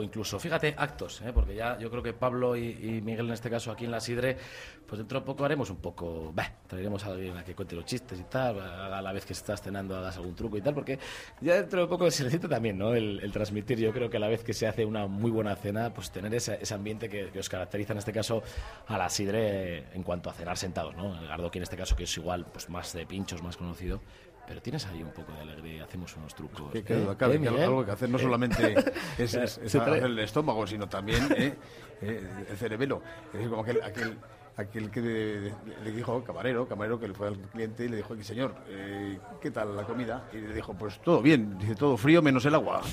incluso, fíjate, actos, ¿eh? porque ya yo creo que Pablo y, Miguel en este caso aquí en la Sidre, pues dentro de poco haremos un poco, bah, traeremos a alguien a que cuente los chistes y tal, a la vez que estás cenando hagas algún truco y tal, porque ya dentro de poco se necesita también, ¿no? El, transmitir, yo creo que a la vez que se hace una muy buena cena, pues tener ese, ambiente que, que os caracteriza en este caso a la Sidre en cuanto a cenar sentados, ¿no? El Gardoki en este caso que es igual, pues más de pinchos, más conocido, pero tienes ahí un poco de alegría, hacemos unos trucos. Que, que ¿Eh? cabe, ¿Eh, que algo que hacer no ¿Eh? solamente es, es- es hacer el estómago, sino también eh, eh, el cerebelo. Es decir, como aquel, aquel, aquel que de- de- le dijo, camarero, camarero, que le fue al cliente y le dijo, señor, eh, ¿qué tal la comida? Y le dijo, pues todo bien, dice, todo frío menos el agua.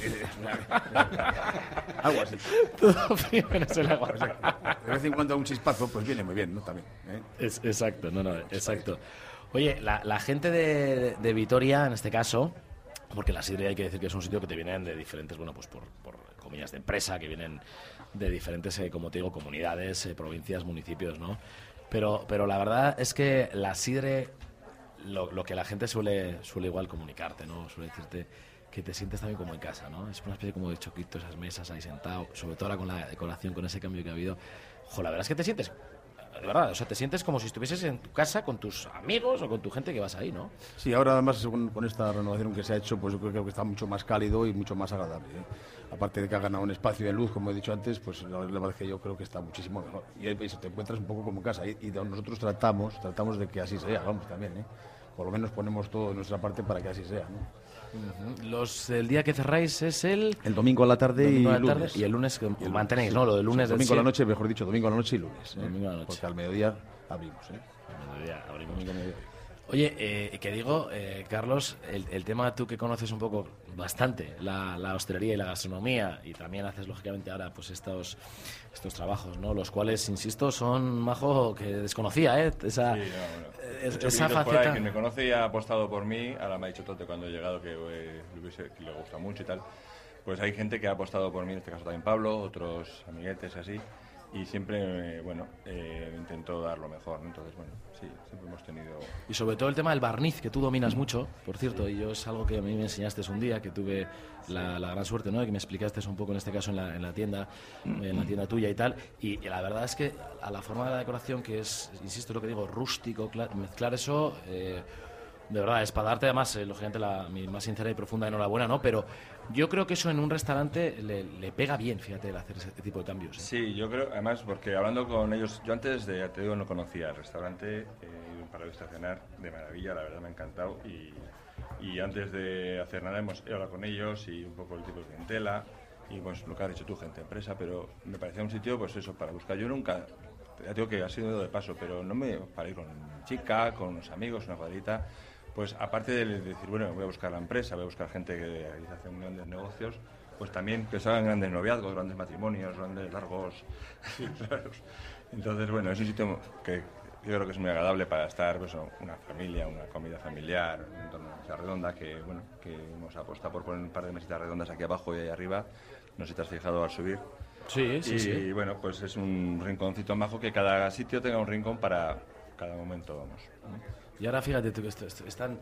Algo así. Todo frío menos el agua. De vez en cuando un chispazo, pues viene muy bien, ¿no? También. ¿eh? Es- exacto, no, no, exacto. Oye, la, la gente de, de Vitoria, en este caso, porque la Sidre hay que decir que es un sitio que te vienen de diferentes, bueno, pues por, por comillas de empresa, que vienen de diferentes, eh, como te digo, comunidades, eh, provincias, municipios, ¿no? Pero, pero la verdad es que la Sidre, lo, lo que la gente suele, suele igual comunicarte, ¿no? Suele decirte que te sientes también como en casa, ¿no? Es una especie como de choquito, esas mesas ahí sentado, sobre todo ahora con la decoración, con ese cambio que ha habido. Jo, la verdad es que te sientes de verdad, o sea, te sientes como si estuvieses en tu casa con tus amigos o con tu gente que vas ahí, ¿no? Sí, ahora además con, con esta renovación que se ha hecho, pues yo creo que está mucho más cálido y mucho más agradable. ¿eh? Aparte de que ha ganado un espacio de luz, como he dicho antes, pues la verdad es que yo creo que está muchísimo mejor. Y pues, te encuentras un poco como en casa. Y, nosotros tratamos, tratamos de que así sea, vamos, también, ¿eh? Por lo menos ponemos todo de nuestra parte para que así sea. Los, el día que cerráis es el... El domingo a la tarde y a la tarde lunes. y el lunes que Y el lunes, mantenéis. ¿no? Lo del lunes domingo a la noche, mejor dicho, domingo a la noche y lunes. ¿eh? Domingo a la noche. Porque al mediodía abrimos, ¿eh? Al mediodía, abrimos. Oye, eh, que digo, eh, Carlos, el, el tema tú que conoces un poco bastante, la, la hostelería y la gastronomía, y también haces lógicamente ahora pues estos, estos trabajos, ¿no? Los cuales, insisto, son majo que desconocía, ¿eh? Esa, Sí, no, bueno. eh, es- esa faceta. quien me conoce y ha apostado por mí, ahora me ha dicho Tote cuando he llegado que, eh, le, gusta mucho y tal. Pues hay gente que ha apostado por mí, en este caso también Pablo, otros amiguetes así. Y siempre, eh, bueno, eh, intento dar lo mejor. ¿no? Entonces, bueno, sí, siempre hemos tenido... Y sobre todo el tema del barniz, que tú dominas mucho, por cierto, y yo es algo que a mí me enseñaste un día, que tuve la, la gran suerte, ¿no? De que me explicaste un poco, en este caso, en la, en la tienda, en la tienda tuya y tal. Y, y la verdad es que a la forma de la decoración, que es, insisto, lo que digo, rústico, cla- mezclar eso... eh, de verdad, es para darte además, eh, lógicamente, la, mi más sincera y profunda enhorabuena, ¿no? Pero yo creo que eso en un restaurante le, pega bien, fíjate, el hacer ese tipo de cambios. ¿eh? Sí, yo creo, además, porque hablando con ellos, yo antes de, te digo, no conocía el restaurante, eh, he ido un par de maravilla, la verdad me ha encantado. Y, y antes de hacer nada hemos hablado con ellos y un poco el tipo de clientela, y pues lo que has dicho tú, gente, empresa, pero me parecía un sitio, pues eso, para buscar. Yo nunca, ya digo que ha sido de paso, pero no me, para ir con chica, con unos amigos, una cuadrita, pues aparte de decir, bueno, voy a buscar la empresa, voy a buscar gente que hace grandes negocios, pues también que se hagan grandes noviazgos, grandes matrimonios, grandes largos. raros. Entonces, bueno, es un sitio que yo creo que es muy agradable para estar, pues, una familia, una comida familiar, un entorno de mesa redonda, que, bueno, que hemos apostado por poner un par de mesitas redondas aquí abajo y ahí arriba. No sé si te has fijado al subir. Sí, sí, y, sí. bueno, pues es un rinconcito majo que cada sitio tenga un rincón para cada momento, vamos. Y ahora fíjate tú que esto- esto- están,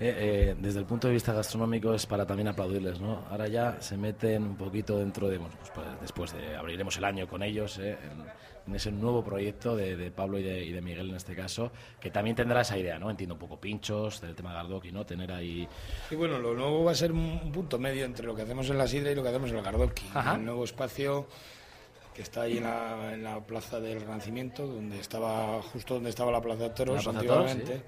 eh, eh, desde el punto de vista gastronómico es para también aplaudirles, ¿no? Ahora ya se meten un poquito dentro de, bueno, pues, pues, después de, abriremos el año con ellos, ¿eh? en, en ese nuevo proyecto de, de Pablo y de, y de Miguel en este caso, que también tendrá esa idea, ¿no? Entiendo un poco pinchos, del tema Gardoki, ¿no? Tener ahí... Y bueno, lo nuevo va a ser un punto medio entre lo que hacemos en la Sidra y lo que hacemos en el Gardoki. Ajá. El nuevo espacio que está ahí en la, en la plaza del Renacimiento, donde estaba justo donde estaba la plaza de toros La Plaza Toros, antiguamente.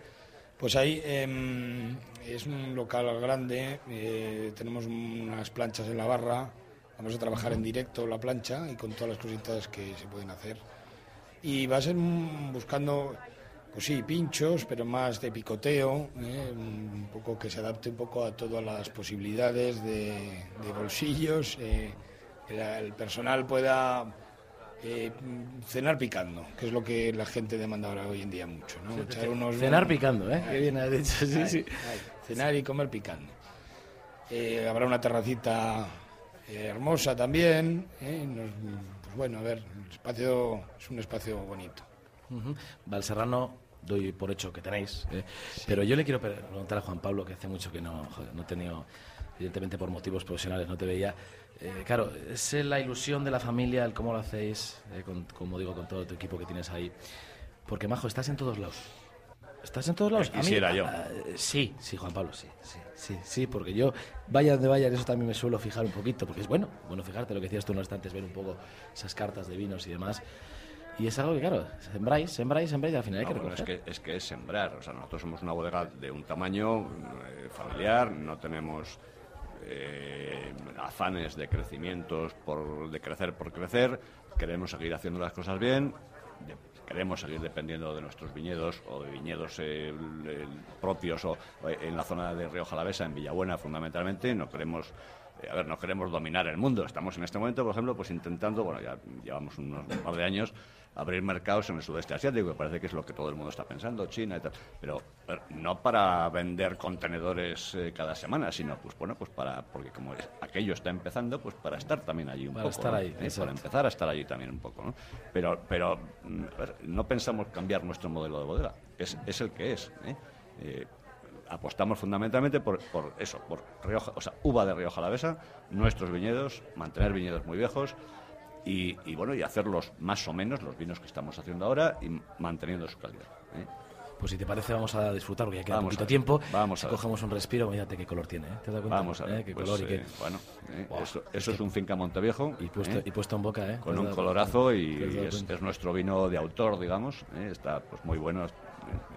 Pues ahí em, es un local grande, eh, tenemos unas planchas en la barra, vamos a trabajar en directo la plancha y con todas las cositas que se pueden hacer. Y va a ser buscando, pues sí, pinchos, pero más de picoteo, ¿eh? un poco que se adapte un poco a todas las posibilidades de, de bolsillos, el personal pueda eh, cenar picando, que es lo que la gente demanda ahora hoy en día mucho. ¿no? Echar unos- Cenar picando, ¿eh? Qué bien dicho, sí, Ay, sí. ay, cenar y comer picando. Eh, habrá una terracita eh, hermosa también. Nos- pues bueno, a ver, el espacio es un espacio bonito. Valserrano doy por hecho que tenéis, pero yo le quiero pre- preguntar a Juan Pablo, que hace mucho que no, no he tenido evidentemente por motivos profesionales no te veía. Eh, claro, es la ilusión de la familia, el cómo lo hacéis, eh, con- como digo, con todo tu equipo que tienes ahí. Porque, Majo, estás en todos lados. ¿Estás en todos lados? Quisiera yo. sí, sí, Juan Pablo, sí, sí, sí, sí, porque yo, vaya donde vaya, en eso también me suelo fijar un poquito, porque es bueno, bueno fijarte, lo que decías tú no antes, ver un poco esas cartas de vinos y demás. Y es algo que, claro, sembráis, sembráis, sembráis y al final hay No, que bueno, es, que, es que es sembrar. O sea, nosotros somos una bodega de un tamaño eh, familiar, no tenemos eh, afanes de crecimientos, por, de crecer por crecer. Queremos seguir haciendo las cosas bien. queremos seguir dependiendo de nuestros viñedos o de viñedos eh, propios o o en la zona de Río Jalavesa, en Villabuena fundamentalmente. No queremos eh, a ver, no queremos dominar el mundo. Estamos en este momento, por ejemplo, pues intentando, bueno, ya llevamos unos un par de años, abrir mercados en el sudeste asiático, que parece que es lo que todo el mundo está pensando, China y tal. Pero no para vender contenedores eh, cada semana, sino, pues bueno, pues para, porque como es- aquello está empezando, pues para estar también allí un Para poco. estar ¿no? ahí, Eh. Para empezar a estar allí también un poco, ¿no? Pero, pero mm, ver, no pensamos cambiar nuestro modelo de bodega. Es, es el que es. Eh, apostamos fundamentalmente por, por eso, por Rioja, o sea, uva de Rioja Alavesa, nuestros viñedos, mantener viñedos muy viejos y, y, bueno, y hacerlos más o menos los vinos que estamos haciendo ahora y manteniendo su calidad. ¿eh? Pues si te parece vamos a disfrutar porque ya queda Vamos poquito tiempo. vamos si a cogemos un respiro, fíjate qué color tiene, ¿eh? ¿Te dado cuenta? Vamos a ver, ¿Eh? Qué pues, color y eh, qué... bueno, eh, Buah, eso, es eso es que- un finca Monteviejo. Y puesto, ¿eh? y puesto en boca, ¿eh? con ¿Te has un colorazo y ¿Te has dado es, es nuestro vino de autor, digamos. ¿eh? Está pues muy bueno, eh,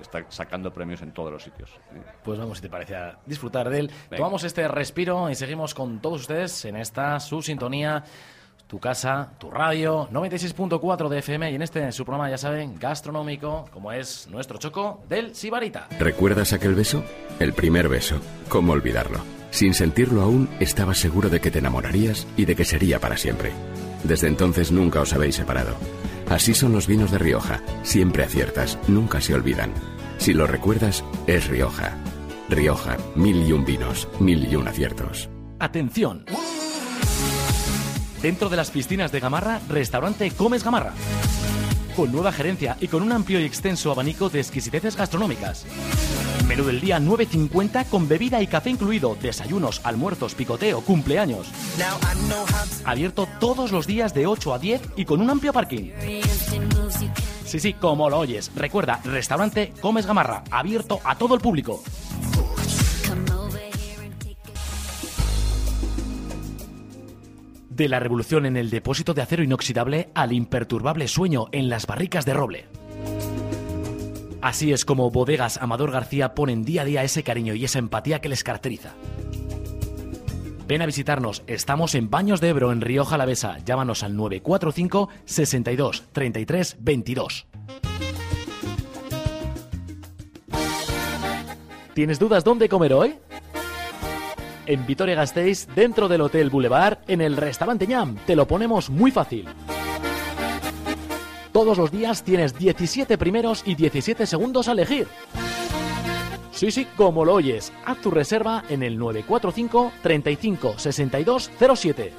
está sacando premios en todos los sitios. ¿eh? Pues vamos, si te parece, a disfrutar de él. Venga. Tomamos este respiro y seguimos con todos ustedes en esta su sintonía, tu casa, tu radio, 96.4 de FM y en este su programa, ya saben, gastronómico, como es nuestro choco del Sibarita. ¿Recuerdas aquel beso? El primer beso. ¿Cómo olvidarlo? Sin sentirlo aún, estabas seguro de que te enamorarías y de que sería para siempre. Desde entonces nunca os habéis separado. Así son los vinos de Rioja. Siempre aciertas, nunca se olvidan. Si lo recuerdas, es Rioja. Rioja, mil y un vinos, mil y un aciertos. Atención. Dentro de las piscinas de Gamarra, restaurante Comes Gamarra. Con nueva gerencia y con un amplio y extenso abanico de exquisiteces gastronómicas. Menú del día 9.50 con bebida y café incluido, desayunos, almuerzos, picoteo, cumpleaños. Abierto todos los días de 8 a 10 y con un amplio parking. Sí, sí, como lo oyes. Recuerda, restaurante Comes Gamarra, abierto a todo el público. De la revolución en el depósito de acero inoxidable al imperturbable sueño en las barricas de roble. Así es como Bodegas Amador García ponen día a día ese cariño y esa empatía que les caracteriza. Ven a visitarnos, estamos en Baños de Ebro, en Río Jalavesa. Llámanos al 945 62 33 22. ¿Tienes dudas dónde comer hoy? En Vitoria Gasteiz, dentro del Hotel Boulevard, en el restaurante ñam, te lo ponemos muy fácil. Todos los días tienes 17 primeros y 17 segundos a elegir. Sí, sí, como lo oyes. Haz tu reserva en el 945 35 62 07.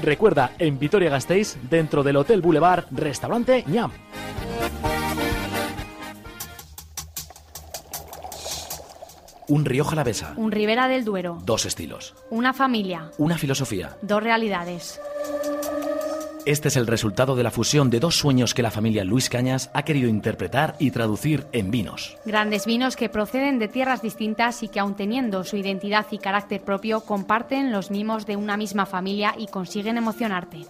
Recuerda, en Vitoria Gasteiz, dentro del Hotel Boulevard, restaurante ñam. Un Río Jalavesa. Un Ribera del Duero. Dos estilos. Una familia. Una filosofía. Dos realidades. Este es el resultado de la fusión de dos sueños que la familia Luis Cañas ha querido interpretar y traducir en vinos. Grandes vinos que proceden de tierras distintas y que aun teniendo su identidad y carácter propio comparten los mimos de una misma familia y consiguen emocionarte.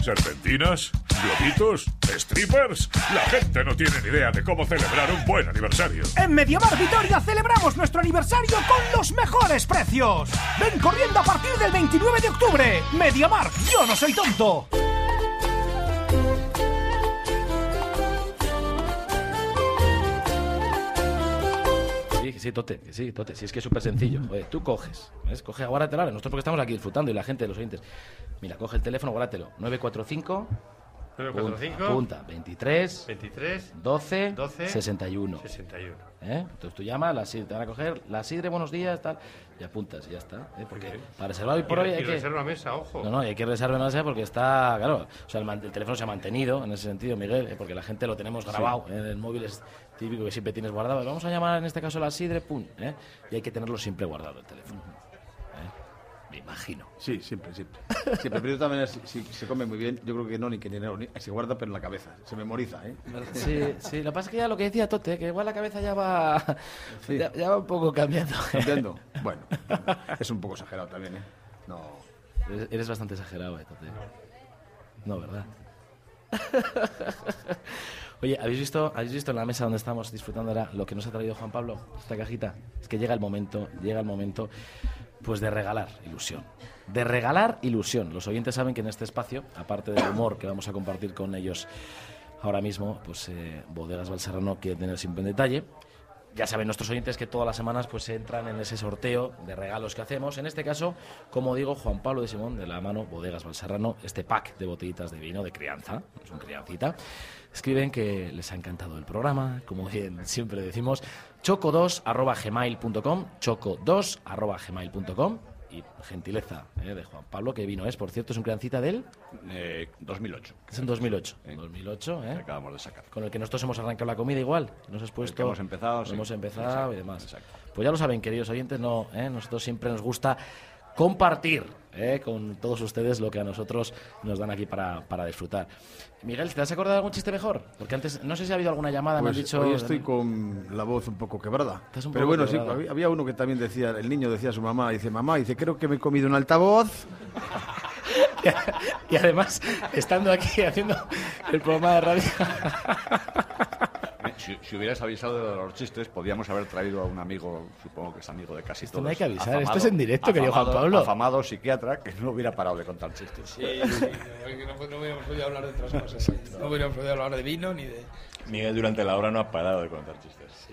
¿Serpentinas? ¿Globitos? ¿Strippers? La gente no tiene ni idea de cómo celebrar un buen aniversario. En Mediamar Vitoria celebramos nuestro aniversario con los mejores precios. Ven corriendo a partir del 29 de octubre. Mediamar, yo no soy tonto. Que sí, Tote, que sí, Tote. Si es que es súper sencillo. Oye, tú coges, ¿ves? Coge, aguárdatelo. Nosotros porque estamos aquí disfrutando y la gente, los oyentes. Mira, coge el teléfono, guárdatelo. 945 945. Apunta, 23, 23, 12, 12, 61. 61. ¿Eh? Entonces tú llamas, la te van a coger, la sidre, buenos días, tal, y apuntas y ya está. ¿eh? Porque para reservar hoy por Y- hoy y hay que... reserva mesa, ojo. No, no, y hay que reservar mesa porque está, claro, o sea, el, man- el teléfono se ha mantenido en ese sentido, Miguel, ¿eh? porque la gente lo tenemos grabado en el móvil, es típico que siempre tienes guardado. Vamos a llamar en este caso a la sidre, pum, ¿eh? y hay que tenerlo siempre guardado el teléfono. Me imagino. Sí, siempre, siempre. Siempre, pero también, si, si se come muy bien, yo creo que no, ni que dinero, ni, se guarda, pero en la cabeza, se memoriza, ¿eh? Sí, sí, lo que pasa es que ya lo que decía Tote, que igual la cabeza ya va, ya, ya va un poco cambiando. ¿Cambiando? Bueno, es un poco exagerado también, ¿eh? No. Eres, eres bastante exagerado, eh, Tote. No, ¿verdad? Oye, ¿habéis visto, ¿habéis visto en la mesa donde estamos disfrutando ahora lo que nos ha traído Juan Pablo? Esta cajita. Es que llega el momento, llega el momento, pues de regalar ilusión. De regalar ilusión. Los oyentes saben que en este espacio, aparte del humor que vamos a compartir con ellos ahora mismo, pues eh, Bodegas Balserrano quiere tener siempre en detalle. Ya saben nuestros oyentes que todas las semanas pues entran en ese sorteo de regalos que hacemos. En este caso, como digo, Juan Pablo de Simón, de la mano Bodegas Balserrano, este pack de botellitas de vino de crianza, es un criancita, escriben que les ha encantado el programa, como bien siempre decimos, choco2.gmail.com, choco2.gmail.com y gentileza eh, de Juan Pablo, que vino es, por cierto, es un criancita de él, Eh, 2008. es en 2008, 2008, ¿eh? Que acabamos de sacar. con el que nosotros hemos arrancado la comida igual. Nos has puesto. que hemos empezado, sí. Hemos empezado Exacto, y demás. exacto. Pues ya lo saben, queridos oyentes, no, ¿eh? nosotros siempre nos gusta compartir ¿eh? con todos ustedes lo que a nosotros nos dan aquí para, para disfrutar. Miguel, ¿te has acordado de algún chiste mejor? Porque antes, no sé si ha habido alguna llamada, me Pues han dicho. hoy estoy con la voz un poco quebrada. Pero bueno, sí, quebrada. había uno que también decía, el niño decía a su mamá, dice, mamá, dice, creo que me he comido un altavoz. y además, estando aquí haciendo el programa de radio. Si, si hubieras avisado de los chistes, podíamos haber traído a un amigo, supongo que es amigo de casi Esto todos. no hay que avisar, esto es en directo, querido Juan afamado- Pablo. Afamado psiquiatra que no hubiera parado de contar chistes. Sí, sí, no, no hubiéramos podido hablar de otras cosas. No hubiéramos podido hablar de vino ni de... Miguel durante la hora no ha parado de contar chistes.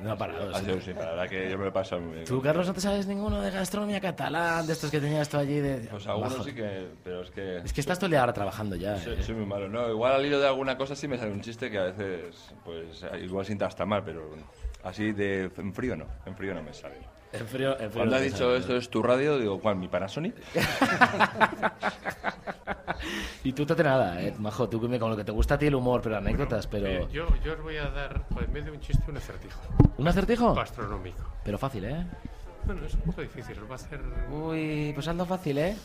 No ha parado. Ha sí. sido, sí, la verdad que yo me lo he pasado muy bien. Tú, Carlos, no te sabes ninguno de gastronomía catalán, de estos que tenías tú allí. De... Pues algunos Bajo. sí que... Pero es que... Es que estás todo el día ahora trabajando ya. Soy, ¿eh? soy muy malo. No, igual al hilo de alguna cosa sí me sale un chiste que a veces, pues, igual sienta hasta mal, pero así de en frío no. En frío no me sale. En frío, en frío Cuando no has dicho sale, esto ¿no? es tu radio, digo, ¿cuál? ¿Mi Panasonic? Y tú te nada, eh, majo, tú que con lo que te gusta a ti el humor, pero anécdotas, pero... Eh, yo, yo os voy a dar, en vez de un chiste, un acertijo. ¿Un acertijo? Gastronómico. Pero fácil, ¿eh? Bueno, es un poco difícil, os va a hacer... Uy, pues algo fácil, ¿eh?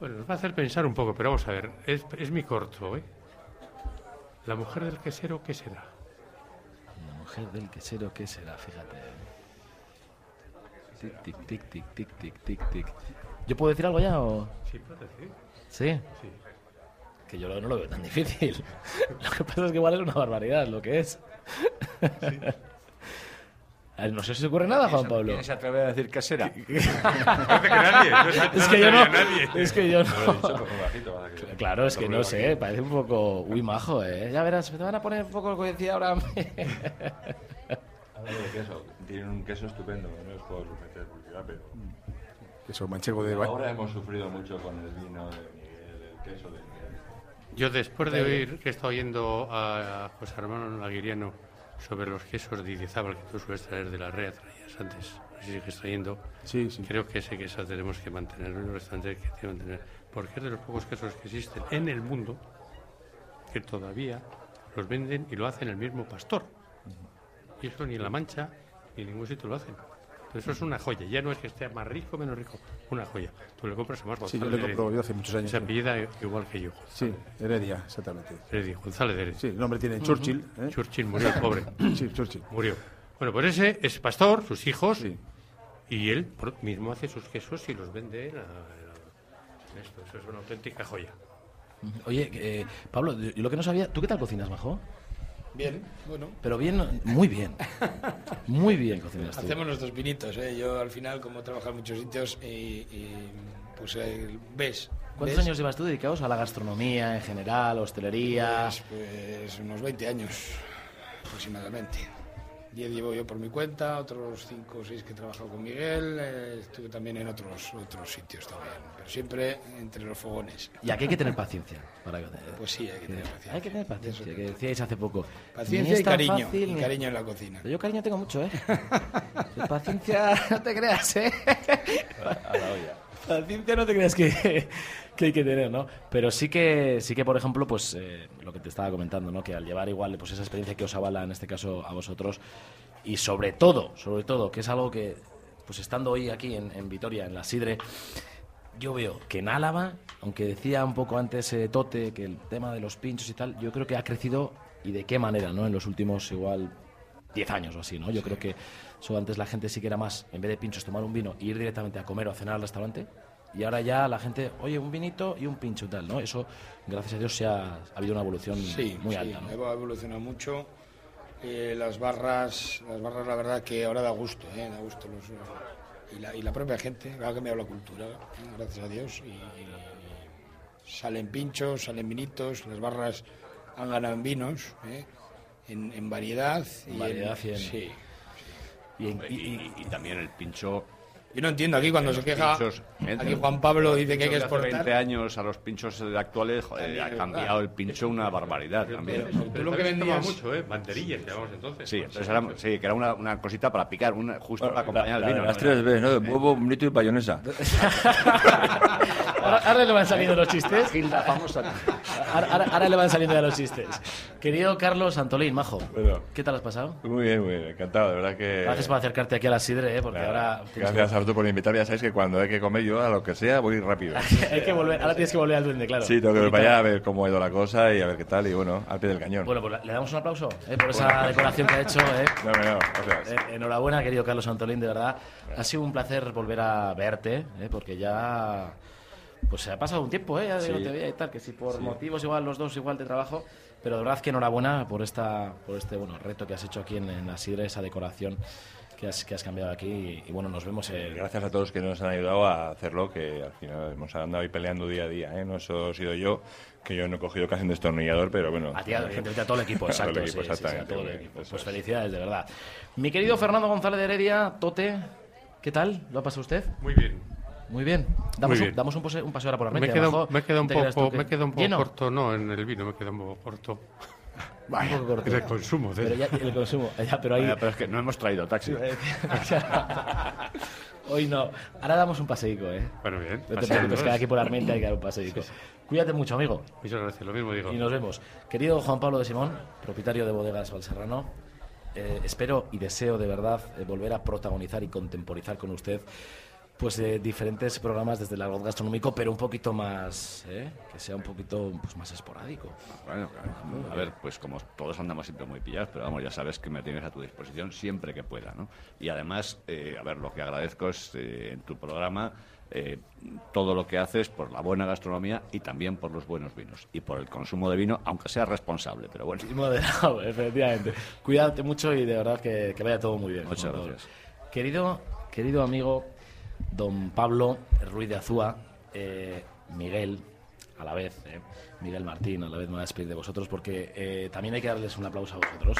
Bueno, nos va a hacer pensar un poco, pero vamos a ver. Es, es mi corto, ¿eh? La mujer del quesero, ¿qué será? La mujer del quesero, ¿qué será? Fíjate. Tic, tic, tic, tic, tic, tic, tic, tic. ¿Yo puedo decir algo ya o...? Sí, puedo decir. ¿Sí? Sí. Que yo no lo veo tan difícil. Lo que pasa es que igual es una barbaridad lo que es. A ver, No sé si se ocurre nada, Juan Pablo. ¿Quién se atreve a decir se- Es que yo no. Es que yo no. Claro, es que no sé, parece un poco. Uy, majo, ¿eh? Ya verás, te van a poner un poco lo que decía ahora. Queso, tienen un queso estupendo, no os puedo meter publicidad, pero... Eso, manchego de... Ahora hemos sufrido mucho con el vino de Miguel, el queso de. Yo después de oír que he estado oyendo a José Armando Laguiriano sobre los quesos de Idizábal que tú sueles traer de la rea, traías antes, si sigues trayendo, Sí, sí. creo que ese queso tenemos que mantenerlo en el restaurante que que mantener, porque es de los pocos quesos que existen en el mundo que todavía los venden y lo hacen el mismo pastor. Y eso ni en La Mancha ni en ningún sitio lo hacen. Eso es una joya, ya no es que esté más rico o menos rico, una joya. Tú le compras a más Sí, yo González le compro yo hace muchos años. Se apellida igual que yo. Sí, Heredia, exactamente. Heredia, González de Heredia. Sí, el nombre tiene Churchill. ¿eh? Churchill murió, el pobre. Sí, Churchill. Murió. Bueno, pues ese es pastor, sus hijos, Sí. y él por- mismo hace sus quesos y los vende en, la- en la- en esto. Eso es una auténtica joya. Oye, eh, Pablo, yo lo que no sabía. ¿Tú qué tal cocinas, majo? Bien, bueno. Pero bien, muy bien. Muy bien cocinas tú. Hacemos nuestros pinitos, ¿eh? Yo al final, como he trabajado en muchos sitios, y, y, pues eh, ves. ¿Cuántos ves, años llevas tú dedicados a la gastronomía en general, hostelería? Pues, pues unos 20 años aproximadamente. 10 llevo yo por mi cuenta, otros 5 o 6 que he trabajado con Miguel, eh, estuve también en otros, otros sitios también, pero siempre entre los fogones. Y aquí hay que tener paciencia. Para... Pues sí, hay que tener paciencia. Hay que tener paciencia, que decíais hace poco. Paciencia y cariño, fácil, y cariño en la cocina. Pero yo cariño tengo mucho, ¿eh? paciencia, no te creas, ¿eh? A la olla. Paciencia no te creas que, que hay que tener, ¿no? Pero sí que, sí que por ejemplo, pues eh, lo que te estaba comentando, ¿no? Que al llevar igual pues esa experiencia que os avala en este caso a vosotros y sobre todo, sobre todo, que es algo que, pues estando hoy aquí en, en Vitoria, en la Sidre, yo veo que en Álava, aunque decía un poco antes eh, Tote que el tema de los pinchos y tal, yo creo que ha crecido y de qué manera, ¿no? En los últimos igual 10 años o así, ¿no? Yo creo que eso antes la gente sí que era más, en vez de pinchos, tomar un vino e ir directamente a comer o a cenar al restaurante. Y ahora ya la gente, oye, un vinito y un pincho y tal, ¿no? Eso, gracias a Dios, se ha, ha habido una evolución Sí, muy sí, alta, ¿no? ha evolucionado mucho. Eh, las barras, las barras, la verdad que ahora da gusto, ¿eh? da gusto los, y, la, y la propia gente, ha cambiado la cultura, ¿eh? gracias a Dios. Y, y salen pinchos, salen vinitos, las barras han ganado en vinos, ¿eh? en, en variedad. En variedad y en- sí. Y, en- Y, y- y también el pincho. Yo no entiendo aquí cuando los se queja, pinchos, ¿eh? aquí Juan Pablo dice que hay que Hace exportar. 20 años a los pinchos actuales joder, ha cambiado verdad. el pincho una barbaridad también. Tú lo que vendías- mucho, ¿eh? Banderillas, llamamos entonces. Sí, entonces era, sí, que era una, una cosita para picar, una, justo para acompañar La el de vino. las ¿no? tres B, ¿no? De huevo, bonito y payonesa. Ahora, ahora le van saliendo los chistes. Gilda, vamos a... Ahora, ahora- ahora le van saliendo ya los chistes. Querido Carlos Antolín, majo, Bueno. ¿qué tal has pasado? Muy bien, muy bien, encantado, de verdad que... Gracias por acercarte aquí a la Sidre, ¿eh? porque Nada, ahora... Gracias a vosotros por invitarme, ya sabéis que cuando hay que comer yo a lo que sea voy rápido. hay que volver, ahora tienes que volver al duende, claro. Sí, tengo que ir para allá a ver cómo ha ido la cosa y a ver qué tal y bueno, al pie del cañón. Bueno, pues le damos un aplauso ¿eh? por esa decoración que ha hecho. ¿eh? No, no, no, gracias. Eh, enhorabuena, querido Carlos Antolín, de verdad. Ha sido un placer volver a verte, ¿eh? porque ya pues se ha pasado un tiempo, ¿eh? Ya Sí. no te veía y tal, que si por Sí. motivos igual los dos igual de trabajo, pero de verdad que enhorabuena por esta por este bueno reto que has hecho aquí en, en la Sidre, esa decoración que has, que has cambiado aquí y, y bueno, nos vemos el... Gracias a todos que nos han ayudado a hacerlo, que al final hemos andado ahí peleando día a día, ¿eh? No solo he sido yo, que yo no he cogido casi un destornillador, pero bueno. A ti, a, a todo el equipo, A todo exacto. el equipo, sí, sí, sí, a todo el equipo. eso Pues es. felicidades, de verdad. Mi querido Fernando González de Heredia, Tote, ¿qué tal? ¿Lo ha pasado usted? Muy bien. Muy bien. Damos, Muy Un, bien. damos un, pase- un paseo ahora por la Me mente. queda, abajo. me queda un ¿Te creas tú poco, que- me queda un poco lleno? corto, no, en el vino me queda un poco corto. Un poco corto. En el consumo. de- Pero ya, el consumo. Ya, pero ahí... Vaya, pero es que no hemos traído taxi. Hoy no. Ahora damos un paseico, ¿eh? Bueno, bien. No te preocupes, que ¿eh? aquí por Armenta hay que dar un paseico. Cuídate mucho, amigo. Muchas gracias, lo mismo digo. Y nos vemos. Querido Juan Pablo de Simón, propietario de Bodegas Valserrano, eh, espero y deseo de verdad eh, volver a protagonizar y contemporizar con usted pues eh, diferentes programas desde el argot gastronómico, pero un poquito más, ¿eh? que sea un poquito pues, más esporádico. Bueno, claro. a ver, pues como todos andamos siempre muy pillados, pero vamos, ya sabes que me tienes a tu disposición siempre que pueda, ¿no? Y además, eh, a ver, lo que agradezco es eh, en tu programa eh, todo lo que haces por la buena gastronomía y también por los buenos vinos y por el consumo de vino, aunque sea responsable, pero bueno. Y moderado, efectivamente. Cuídate mucho y de verdad que, que vaya todo muy bien. Muchas gracias. Querido, querido amigo don Pablo Ruiz de Azúa, eh, Miguel, a la vez, eh, Miguel Martín, a la vez me voy a despedir de vosotros porque eh, también hay que darles un aplauso a vosotros.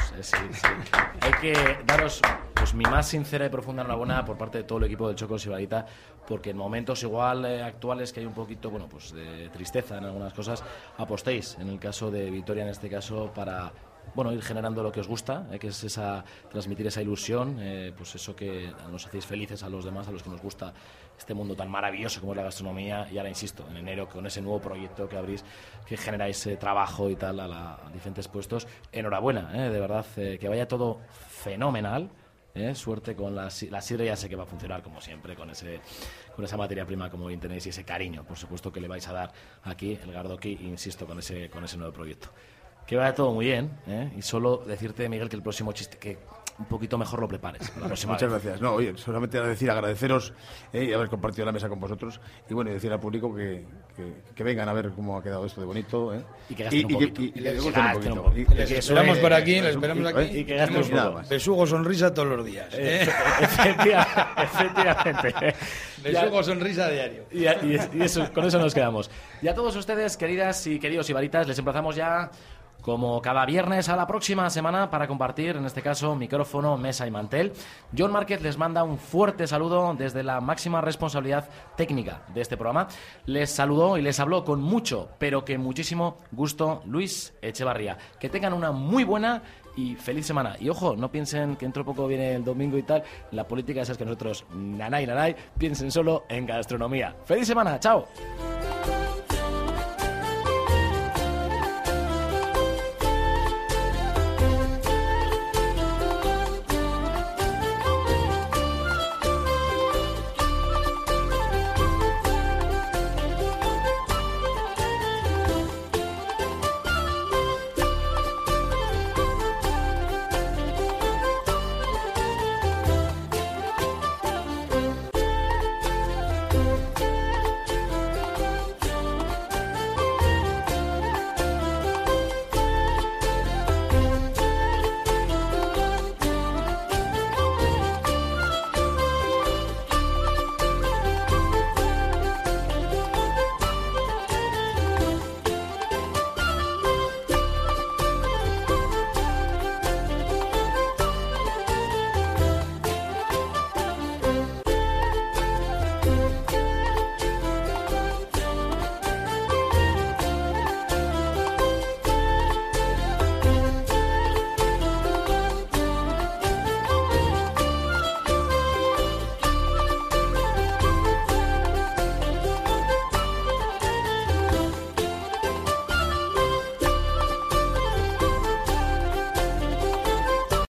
Hay que daros pues, mi más sincera y profunda enhorabuena por parte de todo el equipo del Choco Sibarita porque en momentos igual actuales que hay un poquito bueno pues de tristeza en algunas cosas apostéis en el caso de Vitoria en este caso para bueno, ir generando lo que os gusta, eh, que es esa, transmitir esa ilusión, eh, pues eso que nos hacéis felices a los demás, a los que nos gusta este mundo tan maravilloso como es la gastronomía. Y ahora insisto, en enero con ese nuevo proyecto que abrís, que generáis eh, trabajo y tal a, la- a diferentes puestos. Enhorabuena, eh, de verdad, eh, que vaya todo fenomenal. eh, suerte con la, la sidra, ya sé que va a funcionar como siempre, con ese con esa materia prima como bien tenéis y ese cariño, por supuesto, que le vais a dar aquí, el Gardoki, insisto, con ese, con ese nuevo proyecto. Que vaya todo muy bien, ¿eh? Y solo decirte, Miguel, que el próximo chiste, que un poquito mejor lo prepares. la Muchas vez. gracias. No, oye, solamente decir agradeceros eh, y haber compartido la mesa con vosotros y bueno, y decir al público que, que, que vengan a ver cómo ha quedado esto de bonito. eh. Y que gasten un poquito. y- Y les gasten un poquito. esperamos por aquí, les esperamos aquí. y que gasten un poco. nada más. Besugo sonrisa todos los días. Efectiva- efectivamente. Besugo sonrisa diario. Y eso, con eso nos quedamos. Y a todos ustedes, queridas y queridos ibaritas, les emplazamos ya como cada viernes a la próxima semana para compartir, en este caso, micrófono, mesa y mantel. John Márquez les manda un fuerte saludo desde la máxima responsabilidad técnica de este programa. Les saludó y les habló con mucho, pero que muchísimo gusto Luis Echevarría. Que tengan una muy buena y feliz semana. Y ojo, no piensen que dentro de poco viene el domingo y tal. La política es que nosotros, nanay, nanay, piensen solo en gastronomía. ¡Feliz semana! ¡Chao!